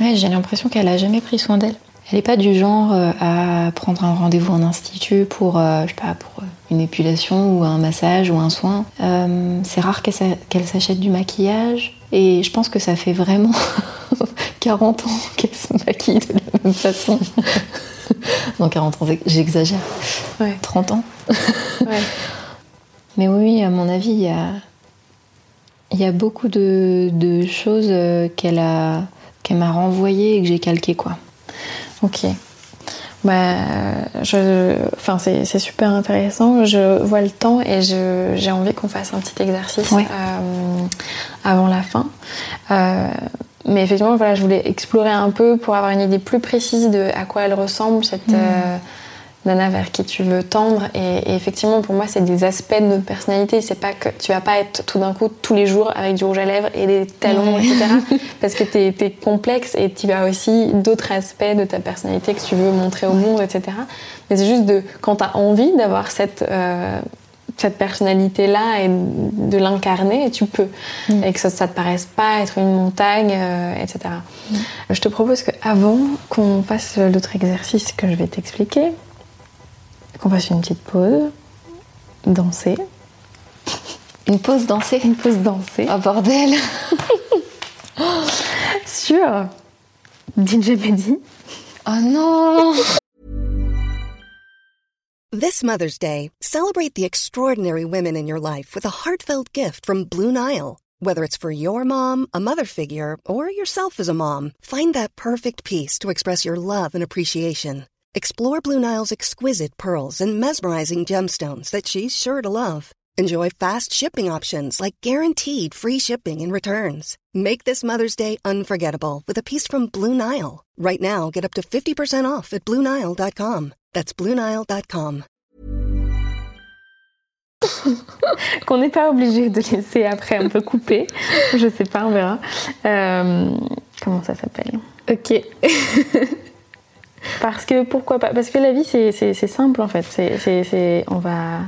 Ouais, j'ai l'impression qu'elle a jamais pris soin d'elle. Elle n'est pas du genre euh, à prendre un rendez-vous en institut pour, euh, je sais pas, pour euh, une épilation ou un massage ou un soin. Euh, c'est rare qu'elle s'a- qu'elle s'achète du maquillage. Et je pense que ça fait vraiment 40 ans qu'elle se maquille de la même façon. non, 40 ans, j'exagère. Ouais. 30 ans. Ouais. Mais oui, à mon avis, il y a, il y a beaucoup de, de choses qu'elle a qu'elle m'a renvoyées et que j'ai calquées, quoi. Ok. Bah, je, enfin, c'est super intéressant. Je vois le temps et je- j'ai envie qu'on fasse un petit exercice Ouais. euh, avant la fin. Euh, mais effectivement, voilà, je voulais explorer un peu pour avoir une idée plus précise de à quoi elle ressemble, cette Mhm. euh, nana vers qui tu veux tendre. Et, et effectivement, pour moi, c'est des aspects de notre personnalité. C'est pas que tu vas pas être tout d'un coup tous les jours avec du rouge à lèvres et des talons, Ouais. etc. Parce que t'es es complexe et tu as aussi d'autres aspects de ta personnalité que tu veux montrer au monde, etc. Mais c'est juste de quand tu as envie d'avoir cette euh, cette personnalité-là et de l'incarner, tu peux. Mm. Et que ça, ça te paraisse pas être une montagne, euh, etc. Je te propose qu'avant qu'on fasse l'autre exercice que je vais t'expliquer, qu'on fasse une petite pause, danser. Une pause dansée. Une pause danser. Oh bordel Sur DJ Mehdi. Oh non This Mother's Day, celebrate the extraordinary women in your life with a heartfelt gift from Blue Nile. Whether it's for your mom, a mother figure, or yourself as a mom, find that perfect piece to express your love and appreciation. Explore Blue Nile's exquisite pearls and mesmerizing gemstones that she's sure to love. Enjoy fast shipping options like guaranteed free shipping and returns. Make this Mother's Day unforgettable with a piece from Blue Nile. Right now, get up to 50% off at BlueNile.com. That's BlueNile.com. Qu'on n'est pas obligé de laisser après, on peut couper. Je sais pas, on verra. Euh, comment ça s'appelle Ok. Parce que pourquoi pas? Parce que la vie c'est simple en fait. C'est on va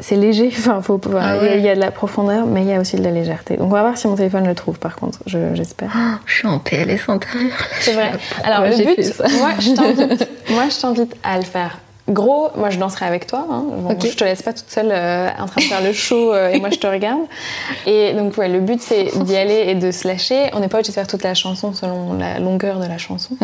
c'est léger. Enfin, faut il y a- Ah ouais. il y, a de la profondeur, mais il y a aussi de la légèreté. Donc on va voir si mon téléphone le trouve. Par contre, je- j'espère. Je suis en PLS intérieur. C'est vrai. Alors le but, moi je t'invite à le faire. Gros, moi je danserai avec toi. Hein. Bon. Je te laisse pas toute seule euh, en train de faire le show euh, et moi je te regarde. Et donc ouais, le but c'est d'y aller et de se lâcher. On n'est pas obligé de faire toute la chanson selon la longueur de la chanson.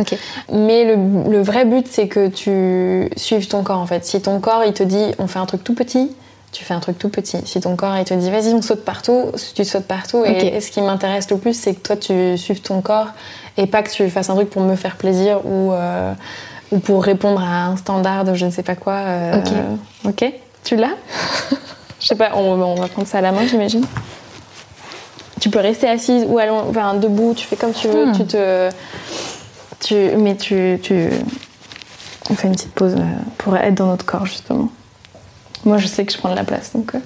Mais le, le vrai but, c'est que tu suives ton corps en fait. Si ton corps il te dit on fait un truc tout petit, tu fais un truc tout petit. Si ton corps il te dit vas-y on saute partout, tu sautes partout. Et ce qui m'intéresse le plus, c'est que toi tu suives ton corps et pas que tu fasses un truc pour me faire plaisir ou, euh, ou pour répondre à un standard de je ne sais pas quoi. euh, Ok. Ok. Tu l'as Je sais pas, on, on va prendre ça à la main, j'imagine. Tu peux rester assise ou allons, enfin, debout, tu fais comme tu veux, Hmm. tu te. Tu, mais tu, tu. On fait une petite pause euh, pour être dans notre corps, justement. Moi, je sais que je prends de la place, donc. euh.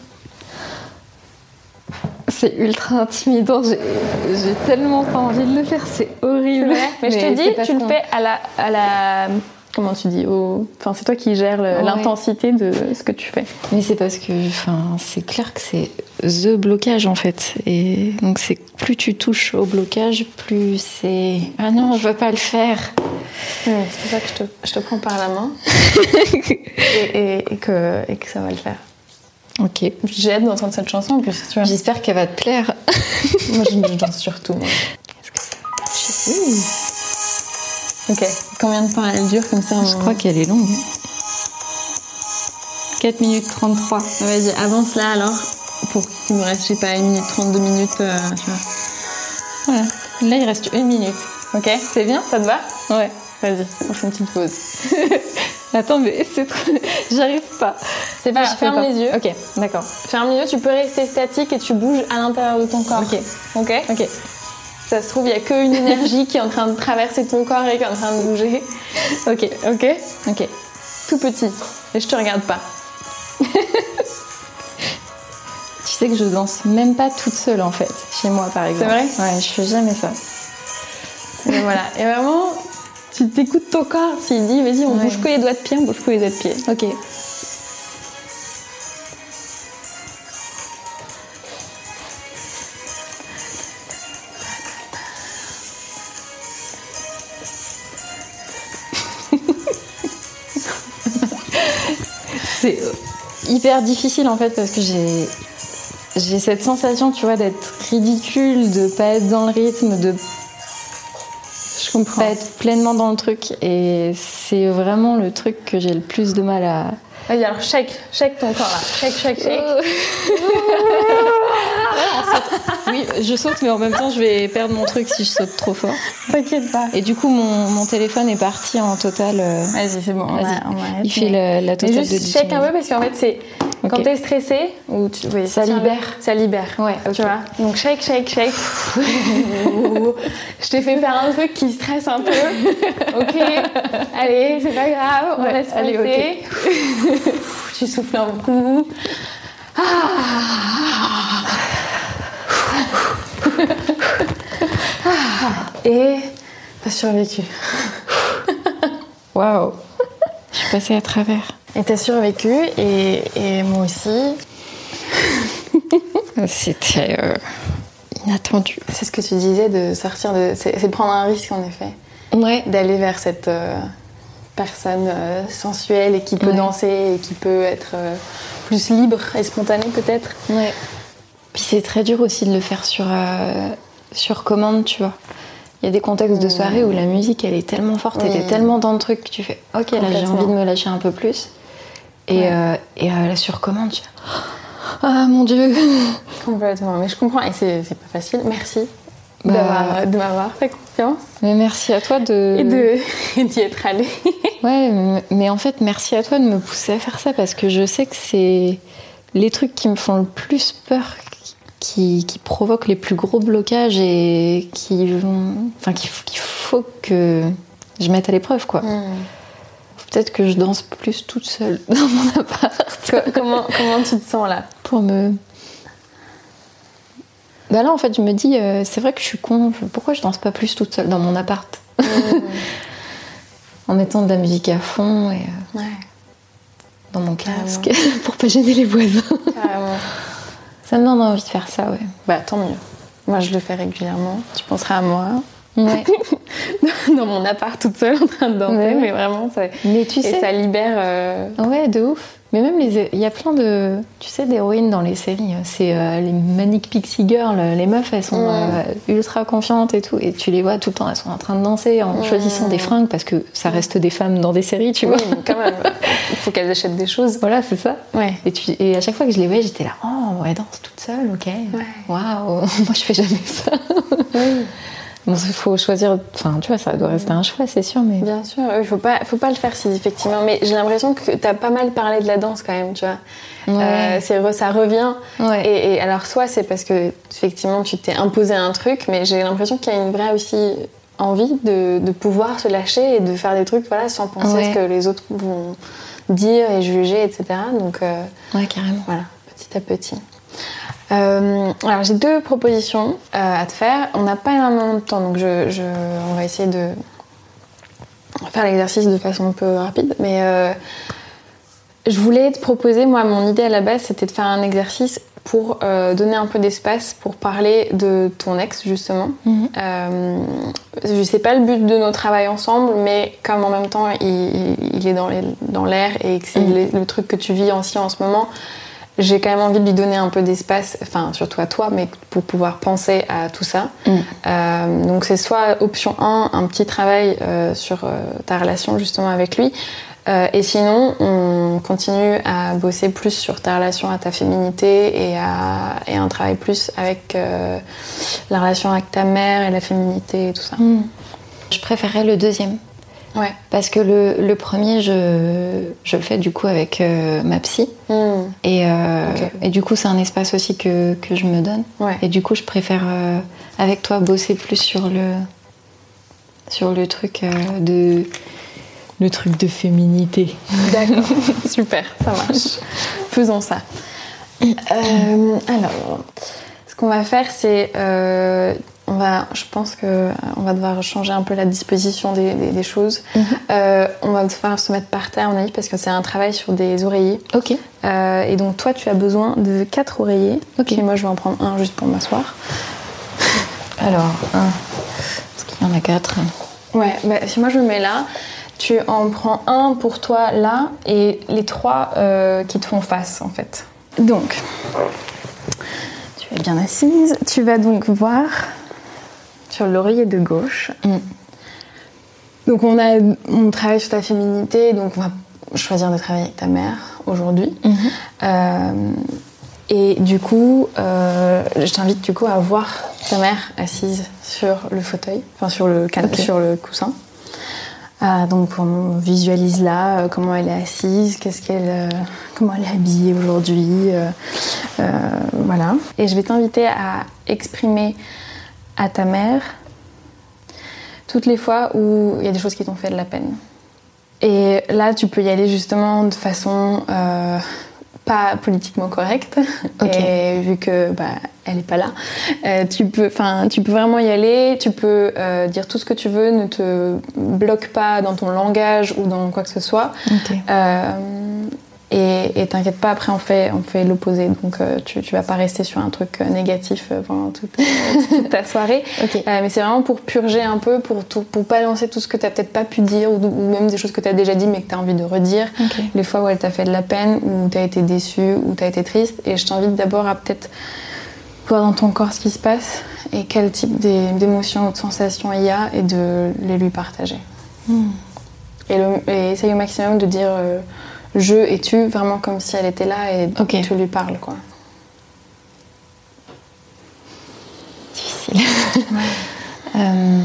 C'est ultra intimidant. J'ai tellement pas envie de le faire. C'est horrible. Mais, je te dis, tu le fais à la. À la comment tu dis au... Enfin, c'est toi qui gères Ouais. l'intensité de ce que tu fais. Mais c'est parce que, enfin, c'est clair que c'est the blocage en fait. Et donc c'est plus tu touches au blocage, plus c'est ah non, je veux pas le faire. Ouais, c'est pour ça que je te, je te prends par la main et, et- et que, et que ça va le faire. Ok. J'ai hâte d'entendre cette chanson en plus. J'espère qu'elle va te plaire. Moi, je, je danse surtout. Moi. Oui. Ok, combien de temps elle dure comme ça Je crois qu'elle est longue. 4 minutes 33. Vas-y, avance là alors. pour qu'il me reste, je sais pas, une minute, 32 minutes, euh, tu vois. Voilà. Là, il reste une minute. Ok, c'est bien, ça te va? Ouais. Vas-y, on fait une petite pause. Attends, mais c'est trop... J'arrive pas. C'est pas, grave, ferme pas. les yeux. Ok, d'accord. Ferme les yeux, tu peux rester statique et tu bouges à l'intérieur de ton corps. Ok. Ok? Ok. Ça se trouve, il y a qu'une énergie qui est en train de traverser ton corps et qui est en train de bouger. Ok. Ok Ok. Tout petit. Et je te regarde pas. Tu sais que je danse même pas toute seule en fait, chez moi par exemple. vrai Ouais, je fais jamais ça. Et voilà. Et vraiment, tu t'écoutes ton corps. S'il dit, vas-y, on Ouais. bouge que les doigts de pied, on bouge que les doigts de pied. Ok. Hyper difficile en fait parce que j'ai j'ai cette sensation, tu vois, d'être ridicule, de pas être dans le rythme, de Je comprends. pas être pleinement dans le truc. Et c'est vraiment le truc que j'ai le plus de mal à. Vas-y, alors shake, shake ton corps là. Shake, shake, shake. Oui, je saute, mais en même temps, je vais perdre mon truc si je saute trop fort. T'inquiète pas. Et du coup, mon, mon téléphone est parti en total. euh, Vas-y, c'est bon. On Vas-y. va, on va il fait la, la Mais totale de juste 10 shake un peu parce qu'en fait, c'est quand t'es stressé, ou tu, oui, Ça libère. Ça libère. Ouais, ok. Tu vois Donc shake, shake, shake. Je t'ai fait faire un truc qui stresse un peu. ok. Allez, c'est pas grave. On Ouais, laisse allez, passer. tu souffles un coup. Ah. Et t'as survécu. Waouh Je suis passée à travers. Et t'as survécu et, et moi aussi. C'était euh, inattendu. C'est ce que tu disais de sortir de. C'est prendre un risque en effet. Ouais. D'aller vers cette euh, personne euh, sensuelle et qui peut Ouais. danser et qui peut être plus libre et spontanée peut-être. Ouais. Puis c'est très dur aussi de le faire sur, euh, sur commande, tu vois. Il y a des contextes de soirée où la musique, elle est tellement forte, elle est tellement dans le truc que tu fais Ok, là j'ai envie de me lâcher un peu plus. Et, Ouais. euh, et euh, la sur commande, tu fais Ah mon dieu Complètement. Mais je comprends et c'est pas facile. Merci Bah. d'avoir- de m'avoir fait confiance Mais merci à toi de. et d'y être allée. Ouais, mais en fait, merci à toi de me pousser à faire ça parce que je sais que c'est les trucs qui me font le plus peur, qui, qui provoquent les plus gros blocages et qui vont. Enfin, qu'il faut que je mette à l'épreuve, quoi. Peut-être que je danse plus toute seule dans mon appart Co- comment, comment tu te sens là? Pour me. Bah là, en fait, je me dis, euh, c'est vrai que je suis con, pourquoi je danse pas plus toute seule dans mon appart? En mettant de la musique à fond et. euh, Ouais, dans mon casque pour pas gêner les voisins. carrément. Ça me donne envie de faire ça, ouais. Bah tant mieux. Moi je le fais régulièrement. Tu penseras à moi Ouais. dans mon appart toute seule en train de danser, Ouais. mais vraiment ça. Mais tu Et sais, ça libère. euh, ouais, de ouf. Mais même les, il y a plein de, tu sais, d'héroïnes dans les séries. C'est euh, les Manic Pixie Girls. Les meufs, elles sont euh, ultra confiantes et tout. Et tu les vois tout le temps, elles sont en train de danser en choisissant des fringues parce que ça reste des femmes dans des séries, tu vois. Oui, quand même. Il faut qu'elles achètent des choses. Voilà, c'est ça. Ouais. Et, tu, et à chaque fois que je les voyais, j'étais là, oh, elle danse toute seule, ok. Waouh, moi je fais jamais ça. Bon, il faut choisir, enfin, tu vois, ça doit rester un choix, c'est sûr, mais. Bien sûr, il faut pas, faut pas le faire si effectivement. Mais j'ai l'impression que t'as pas mal parlé de la danse quand même, tu vois. Ouais. Euh, ça revient. Ouais. Et, et alors soit c'est parce que effectivement tu t'es imposé un truc, mais j'ai l'impression qu'il y a une vraie aussi envie de, de pouvoir se lâcher et de faire des trucs voilà sans penser Ouais. à ce que les autres vont dire et juger, etc. Donc euh, Ouais, carrément. voilà, petit à petit. Euh, alors j'ai deux propositions euh, à te faire. On n'a pas énormément de temps, donc je, je- on va essayer de faire l'exercice de façon un peu rapide. Mais euh, je voulais te proposer, moi, mon idée à la base, c'était de faire un exercice pour donner un peu d'espace pour parler de ton ex, justement. Mhm. Euh, je sais pas le but de nos travail ensemble, mais comme en même temps il, est dans l'air et que c'est Mhm. le, le truc que tu vis aussi en ce moment, j'ai quand même envie de lui donner un peu d'espace, enfin surtout à toi, mais pour pouvoir penser à tout ça. Mhm. Euh, donc c'est soit option 1, un petit travail euh, sur euh, ta relation justement avec lui, et sinon, on continue à bosser plus sur ta relation à ta féminité et à et un travail plus avec la relation avec ta mère et la féminité et tout ça. Hmm. Je préférerais le deuxième. Ouais. Parce que le, le premier, je, je, le fais du coup avec euh, ma psy. Mm. Et, euh, okay. et, du coup, c'est un espace aussi que, que je me donne. Ouais. Et du coup, je préfère euh, avec toi bosser plus sur le, sur le truc de. Le truc de féminité. D'accord, super, ça marche. Faisons ça. alors, ce qu'on va faire, c'est on va, je pense que on va devoir changer un peu la disposition des, des, des choses. Mhm. Mm -hmm. euh, on va devoir se mettre par terre, à mon avis, parce que c'est un travail sur des oreillers. Ok. Euh, et donc toi, tu as besoin de quatre oreillers. Ok. Et moi, je vais en prendre un juste pour m'asseoir. Alors, un. Parce qu'il y en a quatre. Ouais. Bah, si moi je me mets là, tu en prends un pour toi là et les trois euh, qui te font face, en fait. Donc. Tu es bien assise. Tu vas donc voir sur l'oreiller de gauche. Mm. Donc on a on travaille sur ta féminité, donc on va choisir de travailler avec ta mère aujourd'hui. Mm -hmm. euh, et du coup, euh, je t'invite du coup à voir ta mère assise sur le fauteuil, enfin sur le Okay. sur le coussin. Euh, donc on visualise là comment elle est assise, qu'est-ce qu'elle, comment elle est habillée aujourd'hui, voilà. Et je vais t'inviter à exprimer à ta mère toutes les fois où il y a des choses qui t'ont fait de la peine. Et là, tu peux y aller justement de façon euh, pas politiquement correcte. Et vu que bah, elle est pas là, euh, tu peux, tu peux vraiment y aller. Tu peux euh, dire tout ce que tu veux. Ne te bloque pas dans ton langage ou dans quoi que ce soit. Et t'inquiète pas, après on fait, on fait l'opposé. Donc euh, tu, tu vas pas rester sur un truc négatif pendant toute, toute ta soirée. Euh, mais c'est vraiment pour purger un peu, pour, tout, pour balancer tout ce que t'as peut-être pas pu dire ou, ou, même des choses que t'as déjà dit mais que t'as envie de redire. Les fois où elle t'a fait de la peine, où t'as été déçu, où t'as été triste. Et je t'invite d'abord à peut-être voir dans ton corps ce qui se passe et quel type d'émotions ou de sensations il y a et de les lui partager. Mm. Et, le, et essaye au maximum de dire euh, je et tu, vraiment comme si elle était là et Ok. tu lui parles. Quoi. Difficile. Euh,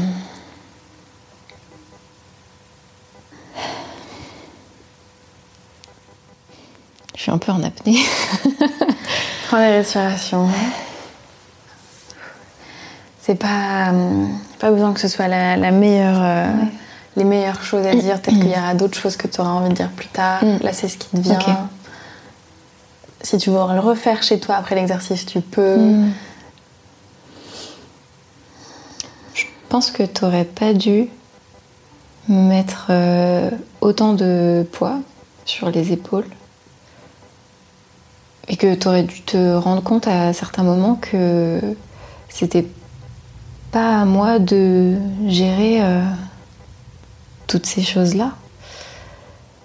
Je suis un peu en apnée. Prends des respirations. C'est pas, euh, pas besoin que ce soit la, la meilleure, euh, Ouais. Les meilleures choses à dire. Peut-être qu'il y aura d'autres choses que tu auras envie de dire plus tard. Mm. Là, c'est ce qui te vient. Si tu veux le refaire chez toi après l'exercice, tu peux. Mm. Je pense que tu n'aurais pas dû mettre euh, autant de poids sur les épaules et que tu aurais dû te rendre compte à certains moments que c'était pas à moi de gérer euh, toutes ces choses-là.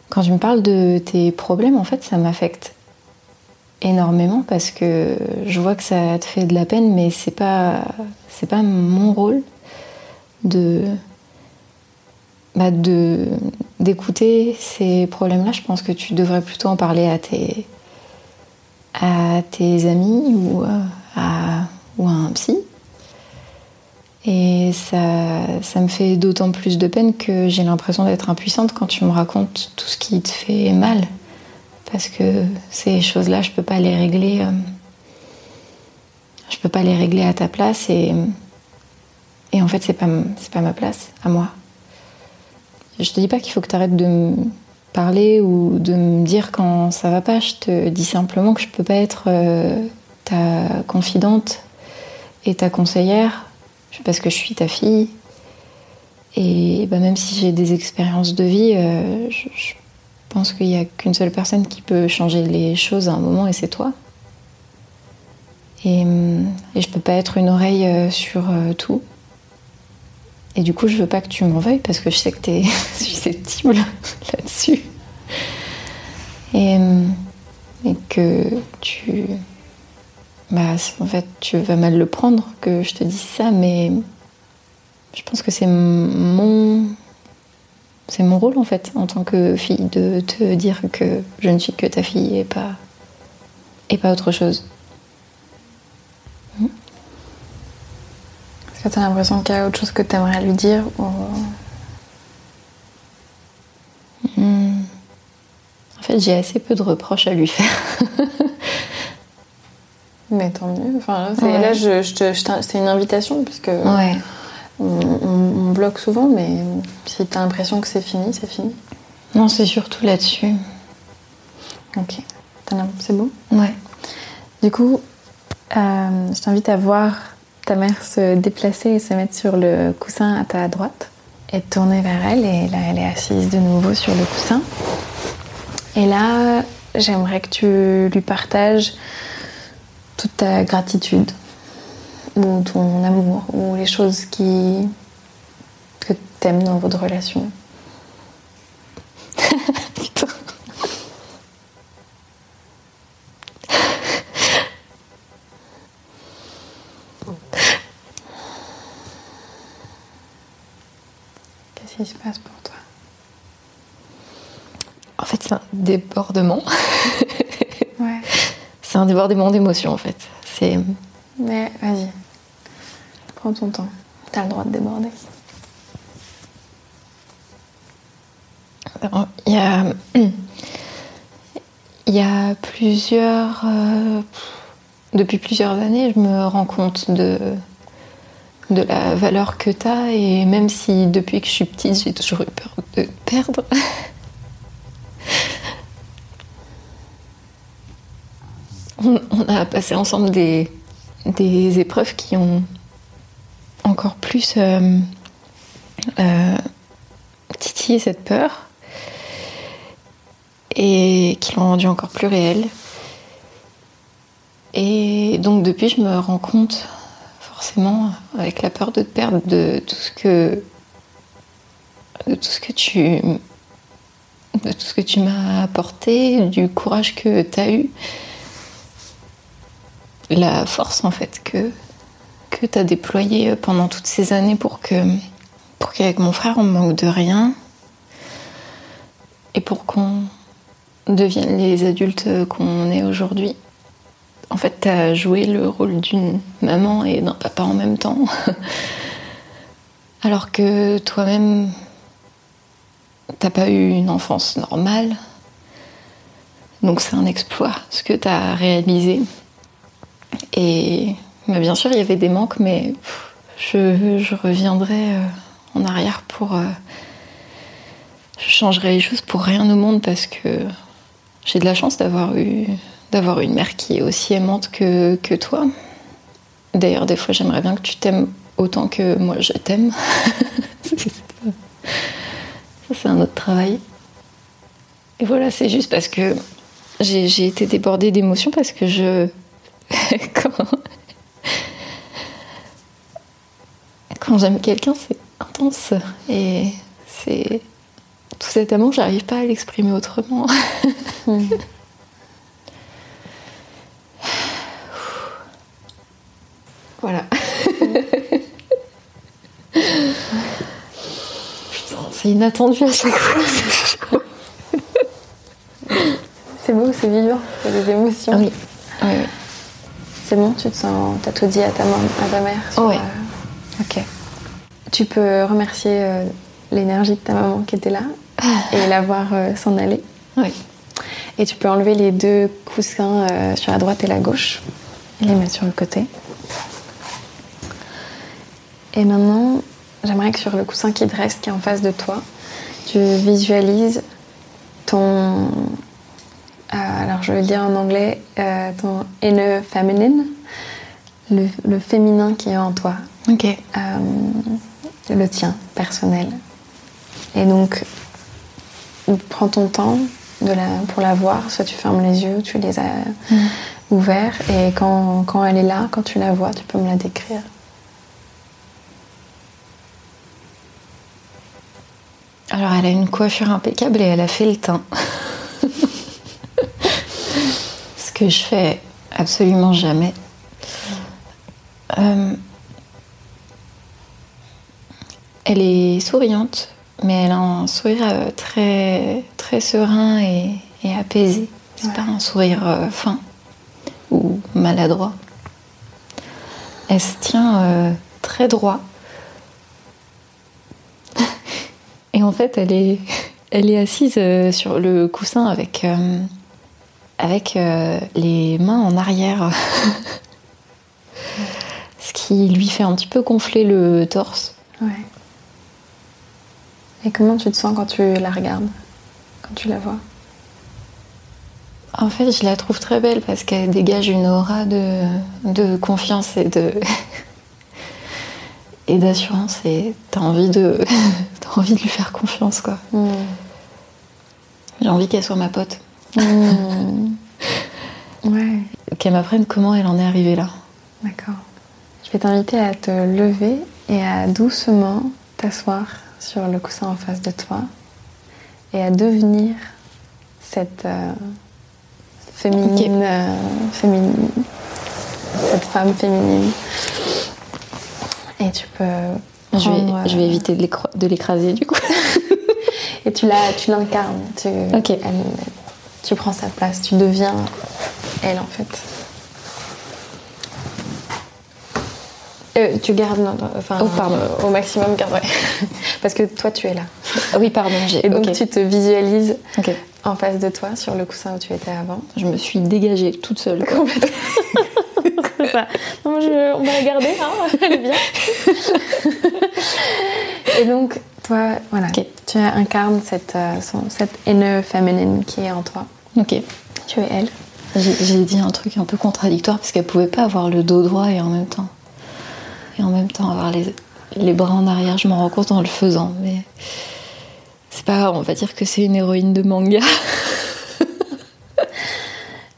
Quand tu me parles de tes problèmes, en fait, ça m'affecte énormément parce que je vois que ça te fait de la peine, mais c'est pas c'est pas mon rôle de bah, d'écouter ces problèmes-là. Je pense que tu devrais plutôt en parler à tes à tes amis ou euh, à ou à un psy. Et ça, ça me fait d'autant plus de peine que j'ai l'impression d'être impuissante quand tu me racontes tout ce qui te fait mal parce que ces choses-là, je peux pas les régler. euh, je peux pas les régler à ta place et et en fait c'est pas pas ma place à moi. Je te dis pas qu'il faut que tu arrêtes de me parler ou de me dire quand ça va pas. Je te dis simplement que je peux pas être euh, ta confidente et ta conseillère parce que je suis ta fille. Et bah, même si j'ai des expériences de vie, euh, je, pense qu'il n'y a qu'une seule personne qui peut changer les choses à un moment et c'est toi. Et, hum, et je peux pas être une oreille euh, sur euh, tout. Et du coup, je veux pas que tu m'en veuilles parce que je sais que tu es susceptible là-dessus. Hum, et que tu. Bah, en fait, tu vas mal le prendre que je te dise ça, mais je pense que c'est mon. c'est mon rôle en fait, en tant que fille, de te dire que je ne suis que ta fille et pas, et pas autre chose. Est-ce que tu as l'impression qu'il y a autre chose que tu aimerais lui dire ou... Hmm. En fait, j'ai assez peu de reproches à lui faire. Mais tant mieux. Enfin, là, c'est, Ouais. là, je, je c'est une invitation, puisque ouais. on, on- on bloque souvent, mais si tu as l'impression que c'est fini, c'est fini. Non, c'est surtout là-dessus. Ok. C'est bon? Ouais. Du coup, euh, je t'invite à voir ta mère se déplacer et se mettre sur le coussin à ta droite et te tourner vers elle. Et là, elle est assise de nouveau sur le coussin. Et là, j'aimerais que tu lui partages toute ta gratitude ou ton amour ou les choses qui que t'aimes dans votre relation. Qu'est-ce qui se passe pour toi? En fait, c'est un débordement. C'est un débordement d'émotions, en fait. C'est. Mais vas-y, prends ton temps. T'as le droit de déborder. Il y a. Il y a plusieurs. euh, Depuis plusieurs années, je me rends compte de. de la valeur que tu as, et même si depuis que je suis petite, j'ai toujours eu peur de perdre. on, a passé ensemble des, épreuves qui ont encore plus euh, euh, titillé cette peur et qui l'ont rendu encore plus réelle. Et donc depuis, je me rends compte forcément, avec la peur de te perdre, de tout ce que de tout ce que tu de tout ce que tu m'as apporté, du courage que tu as eu, la force en fait que que tu as déployé pendant toutes ces années pour que pour qu'avec mon frère on manque de rien et pour qu'on devienne les adultes qu'on est aujourd'hui. En fait, tu as joué le rôle d'une maman et d'un papa en même temps. Alors que toi-même, t'as pas eu une enfance normale. Donc c'est un exploit ce que tu as réalisé. Et mais bien sûr, il y avait des manques, mais je, je reviendrai euh, en arrière pour. euh, je changerai les choses pour rien au monde parce que j'ai de la chance d'avoir eu, d'avoir une mère qui est aussi aimante que, que toi. D'ailleurs, des fois, j'aimerais bien que tu t'aimes autant que moi je t'aime. Ça, c'est un autre travail. Et voilà, c'est juste parce que j'ai été débordée d'émotions parce que je. quand quand j'aime quelqu'un, c'est intense. Et c'est. Tout cet amour, j'arrive pas à l'exprimer autrement. Voilà. Putain, c'est inattendu à chaque fois. C'est beau, c'est vivant, a des émotions. Oui. Oui, oui. C'est bon, tu te sens. T'as tout dit à ta, maman, à ta mère sur, Ouais. euh, Ok. Tu peux remercier euh, l'énergie de ta maman qui était là et la voir euh, s'en aller. Oui. Et tu peux enlever les deux coussins sur la droite et la gauche et les mettre sur le côté. Et maintenant, j'aimerais que sur le coussin qui te reste, qui est en face de toi, tu visualises ton. Euh, alors je vais le dire en anglais, euh, ton inner feminine, le, le féminin qui est en toi, Ok. euh, le tien, personnel. Et donc, prends ton temps de la, pour la voir, soit tu fermes les yeux, tu les as ouverts, et quand, quand elle est là, quand tu la vois, tu peux me la décrire. Alors, elle a une coiffure impeccable et elle a fait le teint. Ce que je fais absolument jamais. Euh, elle est souriante, mais elle a un sourire euh, très, très serein et, et apaisé. C'est Ouais. pas un sourire euh, fin ou maladroit. Elle se tient euh, très droit. Et en fait, elle est, elle est assise sur le coussin avec, euh, avec euh, les mains en arrière. Ce qui lui fait un petit peu gonfler le torse. Ouais. Et comment tu te sens quand tu la regardes Quand tu la vois? En fait, je la trouve très belle parce qu'elle dégage une aura de, de confiance et de et d'assurance et t'as envie de t'as envie de lui faire confiance quoi. J'ai envie qu'elle soit ma pote, Ouais, qu'elle m'apprenne comment elle en est arrivée là? d'accord. Je vais t'inviter à te lever et à doucement t'asseoir sur le coussin en face de toi et à devenir cette euh, féminine, euh, féminine, cette femme féminine. Et tu peux Je vais, je vais euh, éviter de l'écra- de l'écraser du coup. Et tu tu l'incarnes. Tu, Ok. elle- tu prends sa place. Tu deviens elle en fait. Euh, tu gardes, non, non, enfin, Oh, pardon. euh, au maximum, garde, ouais. Parce que toi, tu es là. Ah oui, pardon, j'ai. Et donc, tu te visualises en face de toi, sur le coussin où tu étais avant. Je me suis dégagée toute seule. quoi. C'est ça. Non, je- on va la garder, hein, elle est bien. Et donc, toi, voilà, tu incarnes cette, euh, cette féminine qui est en toi. Ok. Tu es elle. J'ai dit un truc un peu contradictoire parce qu'elle pouvait pas avoir le dos droit et en même temps et en même temps avoir les, les bras en arrière. Je m'en rends compte en le faisant, mais c'est pas grave. On va dire que c'est une héroïne de manga.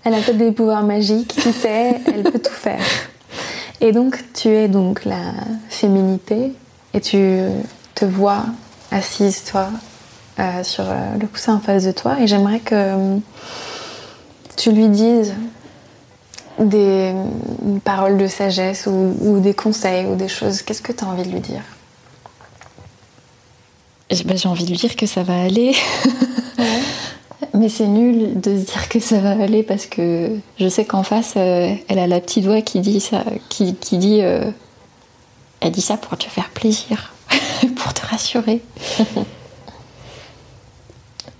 Elle a peut-être des pouvoirs magiques, qui sait, elle peut tout faire. Et donc, tu es donc la féminité et tu te vois assise, toi, euh, sur euh, le coussin en face de toi. Et j'aimerais que euh, tu lui dises des paroles de sagesse ou, ou des conseils ou des choses. Qu'est-ce que tu as envie de lui dire? J'ai bah, j'ai envie de lui dire que ça va aller. Mais c'est nul de se dire que ça va aller parce que je sais qu'en face, euh, elle a la petite voix qui dit ça, qui, qui dit, euh, elle dit ça pour te faire plaisir, pour te rassurer.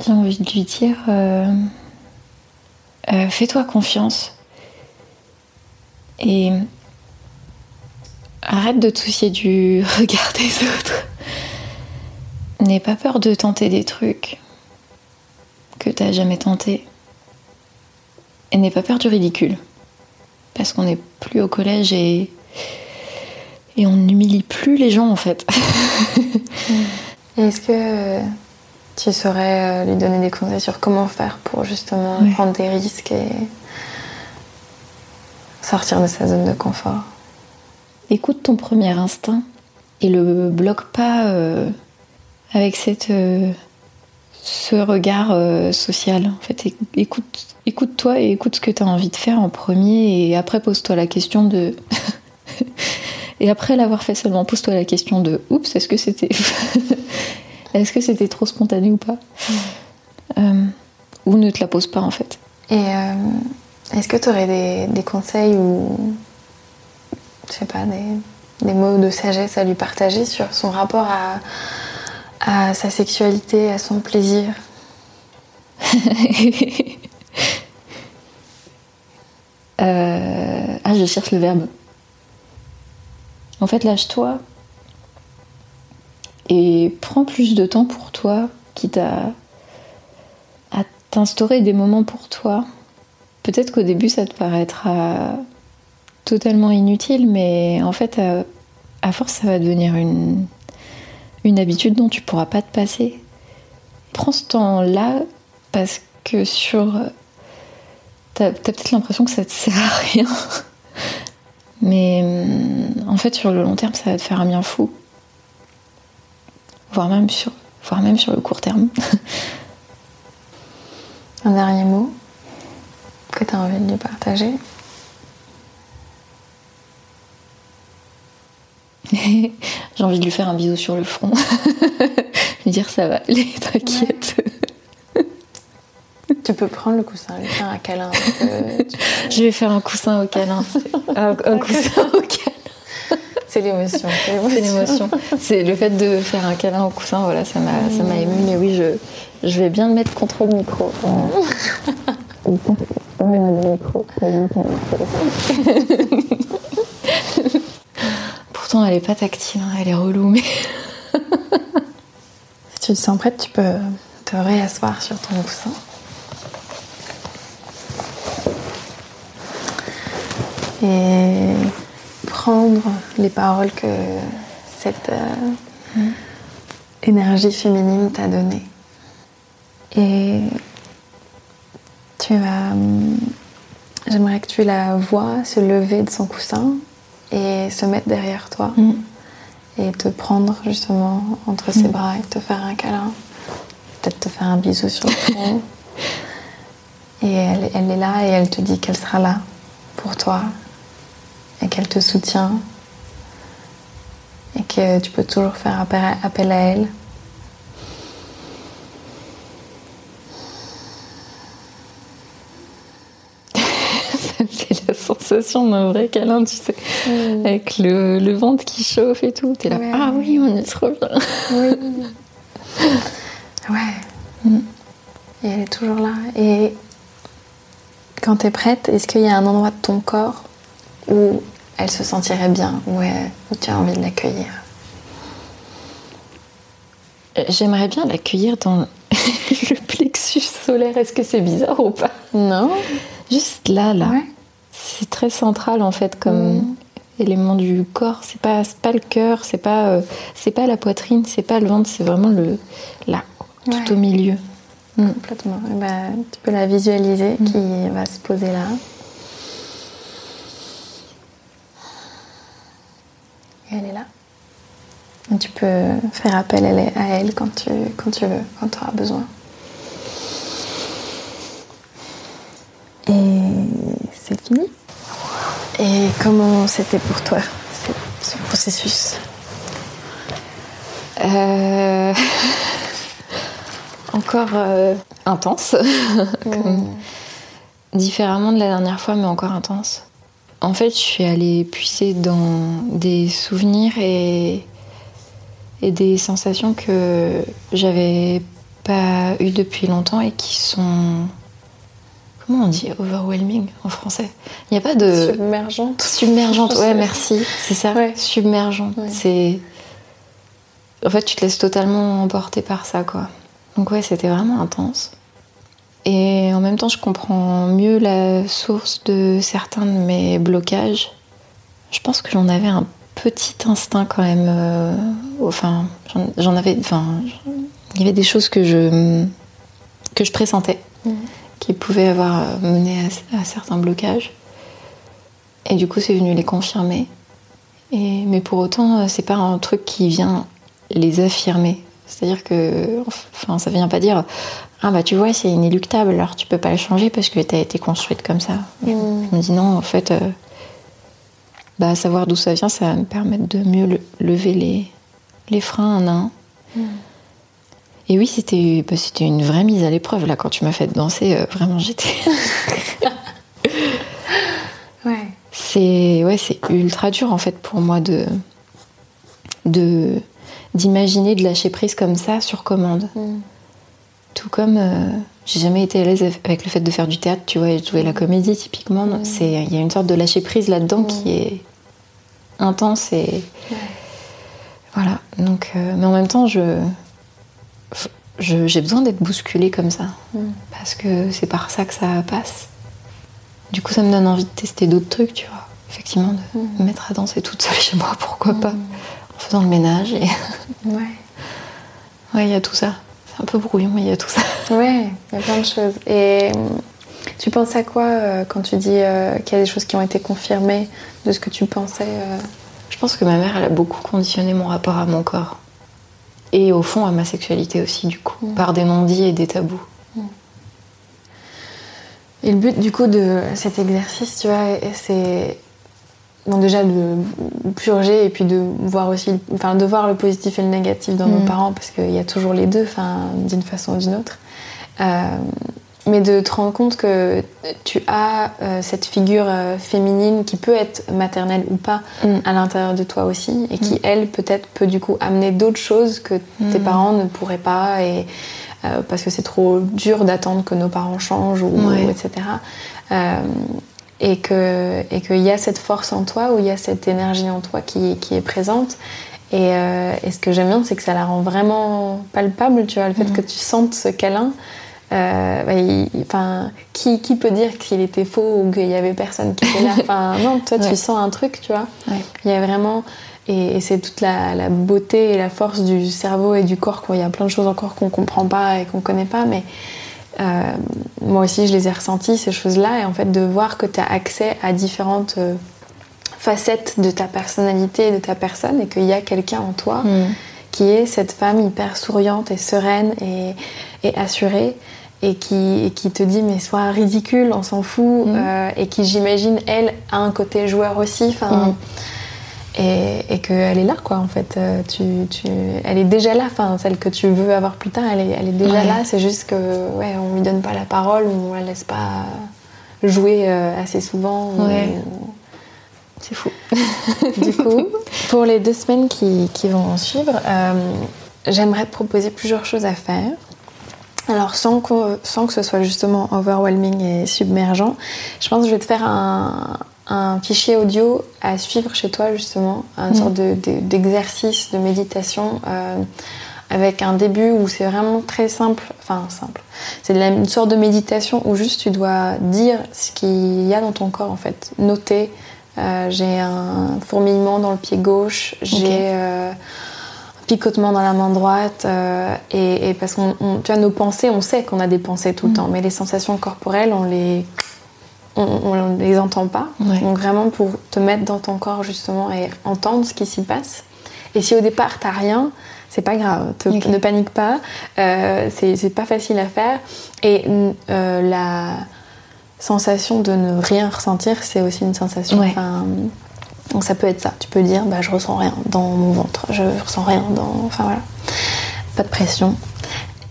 J'ai envie de lui dire, euh, euh, fais-toi confiance et arrête de te soucier du regard des autres. N'aie pas peur de tenter des trucs que t'as jamais tenté. Et n'aie pas peur du ridicule. Parce qu'on n'est plus au collège et. Et on n'humilie plus les gens en fait. Est-ce que euh, tu saurais euh, lui donner des conseils sur comment faire pour justement prendre des risques et sortir de sa zone de confort Écoute ton premier instinct et le bloque pas euh, avec cette, euh, ce regard euh, social. En fait, éc- écoute, écoute-toi et écoute ce que tu as envie de faire en premier et après pose-toi la question de. et après l'avoir fait seulement, pose-toi la question de oups, est-ce que c'était. est-ce que c'était trop spontané ou pas Euh, Ou ne te la pose pas en fait. Et euh, est-ce que tu aurais des, des conseils ou, je sais pas, des, des mots de sagesse à lui partager sur son rapport à, à sa sexualité, à son plaisir? Euh, Ah, je cherche le verbe. En fait, lâche-toi et prends plus de temps pour toi, quitte à, à t'instaurer des moments pour toi. Peut-être qu'au début, ça te paraîtra totalement inutile, mais en fait, à, force, ça va devenir une, une habitude dont tu pourras pas te passer. Prends ce temps-là parce que sur T'as t'as peut-être l'impression que ça te sert à rien. Mais hum, en fait, sur le long terme, ça va te faire un bien fou. Voire même sur, voire même sur le court terme. Un dernier mot que tu as envie de lui partager? J'ai envie de lui faire un bisou sur le front. lui dire ça va aller, t'inquiète. Tu peux prendre le coussin, lui faire un câlin. Je vais faire un coussin au câlin. un, coussin au câlin. C'est l'émotion. C'est l'émotion. C'est le fait de faire un câlin au coussin, voilà, ça m'a, m'a ému. Mais oui, je, je vais bien le mettre contre le micro. Pourtant, elle est pas tactile, hein, elle est relou, mais. si tu te sens prête, tu peux te réasseoir sur ton coussin. Et prendre les paroles que cette euh, énergie féminine t'a données. Et tu vas. Hum, j'aimerais que tu la vois se lever de son coussin et se mettre derrière toi. Mm. Et te prendre justement entre ses mm. bras et te faire un câlin. Peut-être te faire un bisou sur le front. et elle, elle est là et elle te dit qu'elle sera là pour toi et qu'elle te soutient et que tu peux toujours faire appel à elle sensation d'un vrai câlin, tu sais, mm. avec le, le, ventre qui chauffe et tout. T'es là, ah oui, on est trop bien. Oui. ouais. Mm. Et elle est toujours là. Et quand t'es prête, est-ce qu'il y a un endroit de ton corps où elle se sentirait bien, où, où tu as envie de l'accueillir J'aimerais bien l'accueillir dans le plexus solaire. Est-ce que c'est bizarre ou pas? Non. Juste là, là. Ouais c'est très central en fait comme mm. élément du corps. C'est pas pas le cœur, c'est pas euh, c'est pas la poitrine, c'est pas le ventre, c'est vraiment le là, tout au milieu. Mm. Complètement. Eh ben, tu peux la visualiser mm. qui va se poser là. Et elle est là. Et tu peux faire appel à elle quand tu, quand tu veux, quand tu auras besoin. Et c'est fini. Et comment c'était pour toi ce processus? Euh, Encore euh, intense, mm. différemment de la dernière fois, mais encore intense. En fait, je suis allée puiser dans des souvenirs et, et des sensations que j'avais pas eues depuis longtemps et qui sont Comment on dit overwhelming en français? Il n'y a pas de. Submergente. Submergente, ouais, merci. C'est ça, ouais. submergente. C'est. En fait, tu te laisses totalement emporter par ça, quoi. Donc, ouais, c'était vraiment intense. Et en même temps, je comprends mieux la source de certains de mes blocages. Je pense que j'en avais un petit instinct quand même. Euh, enfin, j'en avais. Enfin, il y avait des choses que je que je pressentais. Mm qui pouvaient avoir euh, mené à, certains blocages. Et du coup, c'est venu les confirmer. Et, mais pour autant, euh, c'est pas un truc qui vient les affirmer. C'est-à-dire que, enfin, ça vient pas dire ah bah tu vois c'est inéluctable alors tu peux pas le changer parce que tu as été construite comme ça. Je, mm. me dis non en fait, euh, bah savoir d'où ça vient, ça va me permettre de mieux lever les, les freins un à un. Mm. Et oui, c'était bah, c'était une vraie mise à l'épreuve là quand tu m'as fait danser. Euh, vraiment, j'étais. ouais. C'est ouais, ultra dur en fait pour moi de de d'imaginer de lâcher prise comme ça sur commande. Mm. Tout comme euh, j'ai jamais été à l'aise avec le fait de faire du théâtre, tu vois, et de jouer la comédie typiquement. C'est il y a une sorte de lâcher prise là-dedans qui est intense et voilà. Donc, euh, mais en même temps, je j'ai besoin d'être bousculée comme ça. Mm. Parce que c'est par ça que ça passe. Du coup, ça me donne envie de tester d'autres trucs, tu vois. Effectivement, de mm. me mettre à danser toute seule chez moi, pourquoi pas. Mm. En faisant le ménage. Et... Ouais. Ouais, il y a tout ça. Un peu brouillon, mais il y a tout ça. Ouais, il y a plein de choses. Et tu penses à quoi euh, quand tu dis euh, qu'il y a des choses qui ont été confirmées de ce que tu pensais euh? Je pense que ma mère, elle a beaucoup conditionné mon rapport à mon corps et au fond à ma sexualité aussi du coup, mm. par des non-dits et des tabous. Mm. Et le but du coup de cet exercice, tu vois, c'est bon, déjà de purger et puis de voir aussi, enfin, de voir le positif et le négatif dans nos Mm. parents parce qu'il y a toujours les deux, enfin, d'une façon ou d'une autre. Euh, mais de te rendre compte que tu as euh, cette figure euh, féminine qui peut être maternelle ou pas Mm. à l'intérieur de toi aussi et qui, elle, peut-être peut du coup amener d'autres choses que tes Mm. parents ne pourraient pas et parce que c'est trop dur d'attendre que nos parents changent ou, Ouais. ou etc. Et que et qu'il y a cette force en toi ou il y a cette énergie en toi qui, qui est présente. Et, euh, et ce que j'aime bien, c'est que ça la rend vraiment palpable, tu vois, le fait Mhm. que tu sentes ce câlin. Euh, bah, il- enfin, qui, qui peut dire qu'il était faux ou qu'il y avait personne qui était là? Enfin, non, toi, Ouais. tu sens un truc, tu vois. Ouais. Il y a vraiment. Et, et c'est toute la, la beauté et la force du cerveau et du corps. Quoi. Il y a plein de choses encore qu'on comprend pas et qu'on connaît pas. Mais euh, moi aussi, je les ai ressenties, ces choses-là. Et en fait, de voir que tu as accès à différentes euh, facettes de ta personnalité et de ta personne et qu'il y a quelqu'un en toi Mm. qui est cette femme hyper souriante et sereine et, et assurée et qui, et qui te dit mais sois ridicule, on s'en fout Mhm. euh, et qui j'imagine elle a un côté joueur aussi enfin Mhm. Et, et qu'elle est là quoi en fait. Euh, tu, tu, elle est déjà là enfin celle que tu veux avoir plus tard elle est, elle est déjà Ouais. là. C'est juste que ouais on lui donne pas la parole on la laisse pas jouer euh, assez souvent. Ou- c'est fou. Du coup, pour les deux semaines qui, qui vont en suivre, euh, j'aimerais te proposer plusieurs choses à faire. Alors, sans que, sans que ce soit justement overwhelming et submergent, je pense que je vais te faire un, un fichier audio à suivre chez toi, justement, une Mhm. sorte de- de- d'exercice de, méditation. euh, avec un début où c'est vraiment très simple, enfin simple, c'est une sorte de méditation où juste tu dois dire ce qu'il y a dans ton corps en fait, noter, euh, j'ai un fourmillement dans le pied gauche, j'ai euh, un picotement dans la main droite, et, et parce qu'on, on- tu vois, nos pensées, on sait qu'on a des pensées tout le Mhm. temps, mais les sensations corporelles, on les, on, on les entend pas. Ouais. Donc vraiment pour te mettre dans ton corps justement et entendre ce qui s'y passe. Et si au départ t'as rien, c'est pas grave, te- ne panique pas, euh, c'est pas facile à faire. Et euh, la sensation de ne rien ressentir, c'est aussi une sensation. Ouais. Donc ça peut être ça. Tu peux dire, bah, je ressens rien dans mon ventre, je ressens rien dans. Enfin voilà. Pas de pression.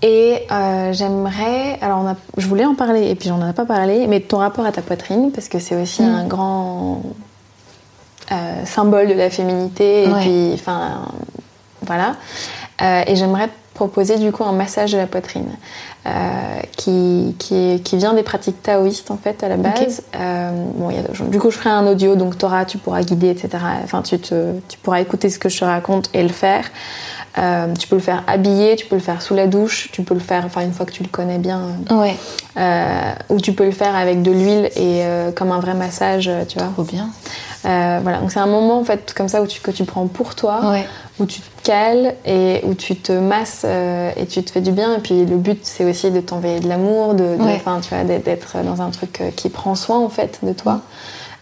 Et euh, j'aimerais. Alors, on a- je voulais en parler et puis j'en ai pas parlé, mais ton rapport à ta poitrine, parce que c'est aussi Mm. un grand euh, symbole de la féminité. Et Ouais. puis, enfin, voilà. Euh, et j'aimerais te proposer du coup un massage de la poitrine euh, qui, qui, qui vient des pratiques taoïstes en fait à la base. Euh, bon, il y a- du coup, je ferai un audio, donc t'auras- tu pourras guider, etc. Enfin, tu, te, tu pourras écouter ce que je te raconte et le faire. Euh, tu peux le faire habillé, tu peux le faire sous la douche, tu peux le faire, enfin une fois que tu le connais bien, Ouais, euh, ou tu peux le faire avec de l'huile et euh, comme un vrai massage, tu vois. trop bien. Euh, voilà, donc c'est un moment en fait comme ça où tu, que tu prends pour toi, Ouais, où tu te cales et où tu te masses euh, et tu te fais du bien. Et puis le but c'est aussi de t'envoyer de l'amour, de, de- Ouais. tu vois, d'être- dans un truc euh, qui prend soin en fait de toi.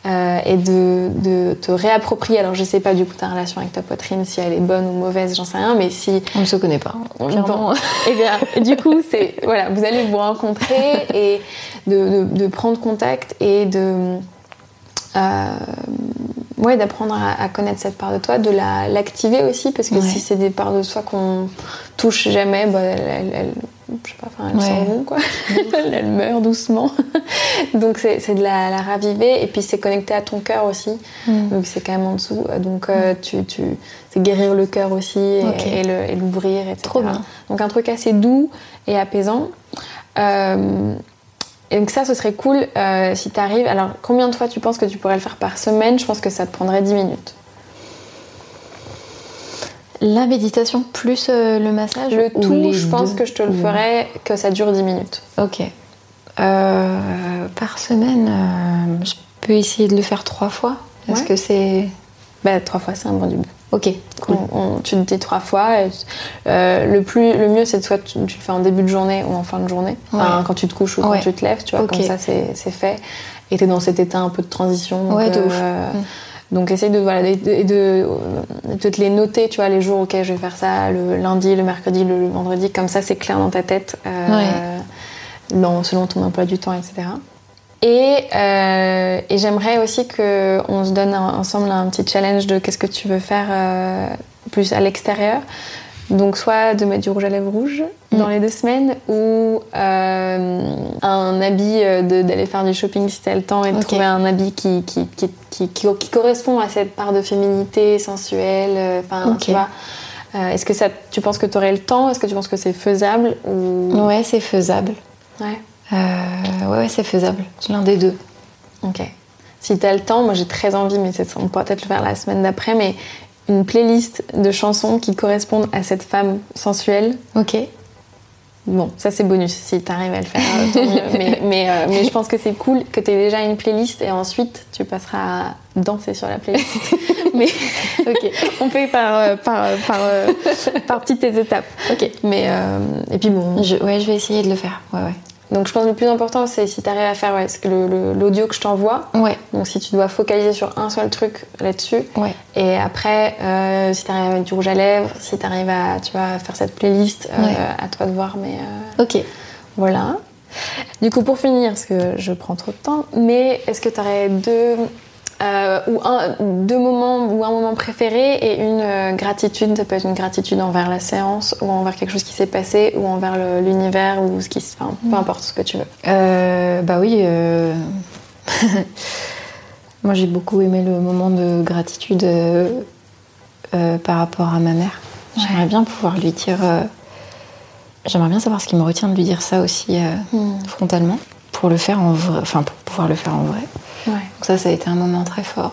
Euh, et de, de te réapproprier. Alors je sais pas du coup ta relation avec ta poitrine, si elle est bonne ou mauvaise, j'en sais rien, mais si on ne se connaît pas. Bon. Et bien, du coup, c'est voilà, vous allez vous rencontrer et de, de- de prendre contact et de euh, ouais, d'apprendre à, à connaître cette part de toi, de la l'activer aussi parce que Ouais. si c'est des parts de soi qu'on touche jamais, bah, elle, elle- elle- je sais pas, enfin, elle Ouais. s'en vont quoi, elle, meurt doucement. Donc c'est de la, la raviver et puis c'est connecté à ton cœur aussi. Mm. Donc c'est quand même en dessous. Donc euh, tu, tu, c'est guérir le cœur aussi et, Ok. et l'ouvrir, etc. Trop bien. Donc un truc assez doux et apaisant. Euh, et donc ça, ce serait cool euh, si tu arrives. Alors combien de fois tu penses que tu pourrais le faire par semaine? Je pense que ça te prendrait 10 minutes. La méditation plus euh, le massage Le ou tout, je pense deux que je te le ferais que ça dure 10 minutes. Ok. Euh, par semaine, euh, je peux essayer de le faire trois fois. Est-ce Ouais. que c'est. Bah, trois fois, c'est un bon début. Ok, cool. On- on- tu te dis trois fois. et, euh, le, plus, le mieux, c'est de soit tu, tu le fais en début de journée ou en fin de journée. Enfin, quand tu te couches ou quand tu te lèves, tu vois, comme ça, c'est fait. Et t'es dans cet état un peu de transition. Ouais, de euh, Mm. Donc essaye de, voilà, de, de, de- te les noter, tu vois, les jours, ok, je vais faire ça le lundi, le mercredi, le, le vendredi, comme ça c'est clair dans ta tête, euh, dans- selon ton emploi du temps, etc. Et, euh, et j'aimerais aussi qu'on se donne un- ensemble un petit challenge de qu'est-ce que tu veux faire euh, plus à l'extérieur. Donc soit de mettre du rouge à lèvres rouge dans Mm. les deux semaines ou euh, un habit euh, de- d'aller faire du shopping si t'as le temps et de trouver un habit qui, qui, qui, qui, qui- correspond à cette part de féminité sensuelle. euh, Enfin, tu vois. Euh, Est-ce que ça, tu penses que tu aurais le temps? Est-ce que tu penses que c'est faisable ou... Ouais, c'est faisable. Ouais. Euh, ouais, ouais, c'est faisable. L'un des deux. Ok. Si t'as le temps, moi j'ai très envie, mais c'est- on pourra peut-être le faire la semaine d'après, mais une playlist de chansons qui correspondent à cette femme sensuelle. Ok. Bon, ça c'est bonus si t'arrives à le faire, euh, tant mieux. Mais, mais, euh, mais je pense que c'est cool que t'aies déjà une playlist et ensuite tu passeras à danser sur la playlist. mais Ok. on fait par, euh, par, par, par petites étapes. Ok. Mais, euh, et puis bon, Je, ouais, je vais essayer de le faire. Ouais, ouais. Donc je pense que le plus important c'est si t'arrives à faire ouais, l'audio que je t'envoie. Ouais, Donc si tu dois focaliser sur un seul truc là-dessus, ouais. Et après, euh, si t'arrives à mettre du rouge à lèvres, si t'arrives à, tu vois, faire cette playlist, euh, à toi de voir, mais euh, Ok. voilà. Du coup, pour finir, parce que je prends trop de temps, mais est-ce que t'aurais deux, euh, ou un, deux moments ou un moment préféré et une euh, gratitude Ça peut être une gratitude envers la séance ou envers quelque chose qui s'est passé ou envers l'univers ou ce qui, se- enfin, peu importe ce que tu veux. Euh, bah oui. Moi, j'ai beaucoup aimé le moment de gratitude par rapport à ma mère. J'aimerais Ouais. bien pouvoir lui dire. J'aimerais bien savoir ce qui me retient de lui dire ça aussi Hmm. frontalement, pour le faire en vrai, enfin pour pouvoir le faire en vrai. Ouais. Ça, ça a été un moment très fort.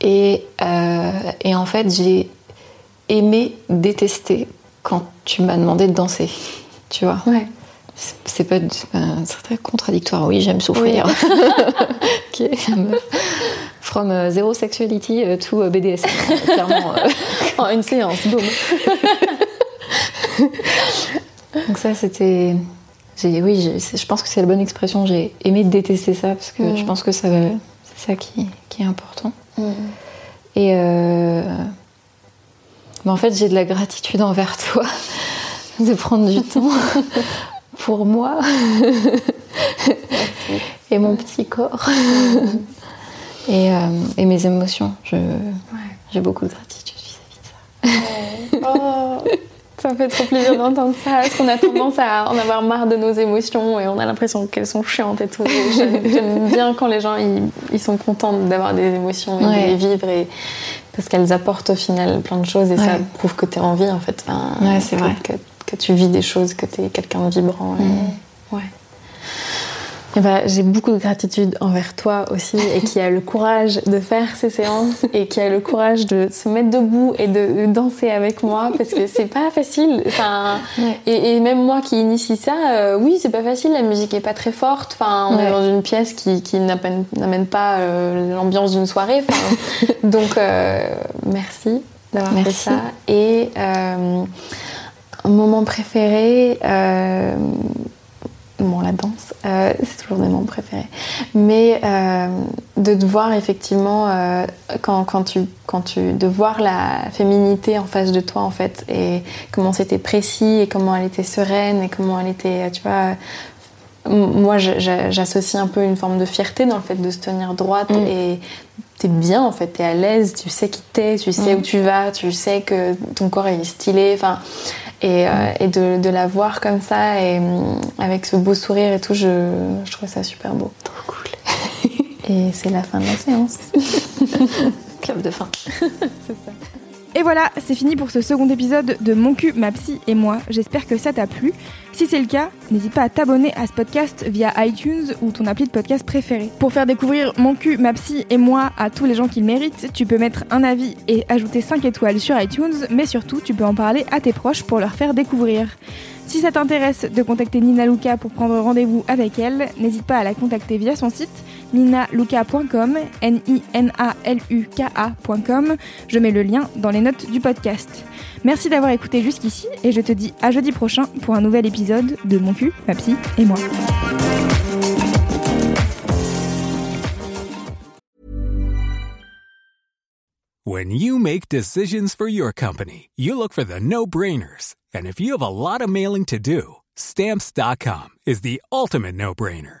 Et, euh, et en fait, j'ai aimé détester quand tu m'as demandé de danser. Tu vois Ouais. C'est- pas c'est très contradictoire. Oui, j'aime souffrir. Ok, meuf. From euh, zero sexuality euh, to euh, BDSM. euh, clairement. euh. En une séance, boum. Donc ça, c'était... Oui, je pense que c'est la bonne expression. J'ai aimé détester ça parce que Mhm. je pense que ça, c'est ça qui, qui est important. Et euh, mais en fait, j'ai de la gratitude envers toi de prendre du temps pour moi et mon petit corps. Et, euh, et mes émotions. Je- J'ai beaucoup de gratitude vis-à-vis de ça. Oh, ça me fait trop plaisir d'entendre ça, parce qu'on a tendance à en avoir marre de nos émotions et on a l'impression qu'elles sont chiantes et tout? J'aime bien quand les gens ils, ils sont contents d'avoir des émotions et Ouais. de les vivre et, parce qu'elles apportent au final plein de choses et ça prouve que tu es en vie en fait. Enfin, Ouais, c'est vrai. Que, que tu vis des choses, que tu es quelqu'un de vibrant. et- Mm. Ouais. Et bah, j'ai beaucoup de gratitude envers toi aussi et qui a le courage de faire ces séances et qui a le courage de se mettre debout et de, danser avec moi parce que c'est pas facile. Enfin, Ouais. et, et même moi qui initie ça, euh, oui, c'est pas facile. La musique est pas très forte. Enfin, on est dans une pièce qui, qui n'amène pas euh, l'ambiance d'une soirée. Enfin, donc, euh, merci d'avoir fait ça. Et un moment préféré. Bon, la danse, euh, c'est toujours des moments préférés. Mais euh, de te voir effectivement, euh, quand, quand, tu, quand tu. de voir la féminité en face de toi, en fait, et comment c'était précis, et comment elle était sereine, et comment elle était. Tu vois. Moi, j'associe un peu une forme de fierté dans le fait de se tenir droite Mm. et t'es bien en fait, t'es à l'aise, tu sais qui t'es, tu sais Mm. où tu vas, tu sais que ton corps est stylé, enfin, et, euh, et de, de la voir comme ça et hum, avec ce beau sourire et tout, je, je trouve ça super beau. Trop cool. Et c'est la fin de la séance. Clap de fin. Et voilà, c'est fini pour ce second épisode de Mon cul, ma psy et moi. J'espère que ça t'a plu. Si c'est le cas, n'hésite pas à t'abonner à ce podcast via iTunes ou ton appli de podcast préféré. Pour faire découvrir Mon cul, ma psy et moi à tous les gens qui le méritent, tu peux mettre un avis et ajouter 5 étoiles sur iTunes, mais surtout tu peux en parler à tes proches pour leur faire découvrir. Si ça t'intéresse de contacter Nina Luca pour prendre rendez-vous avec elle, n'hésite pas à la contacter via son site ninaluka.com, N-I-N-A-L-U-K-A.com. Je mets le lien dans les notes du podcast. Merci d'avoir écouté jusqu'ici et je te dis à jeudi prochain pour un nouvel épisode de Mon cul, ma psy et moi. When you make decisions for your company, you look for the no brainers. And if you have a lot of mailing to do, stamps.com is the ultimate no brainer.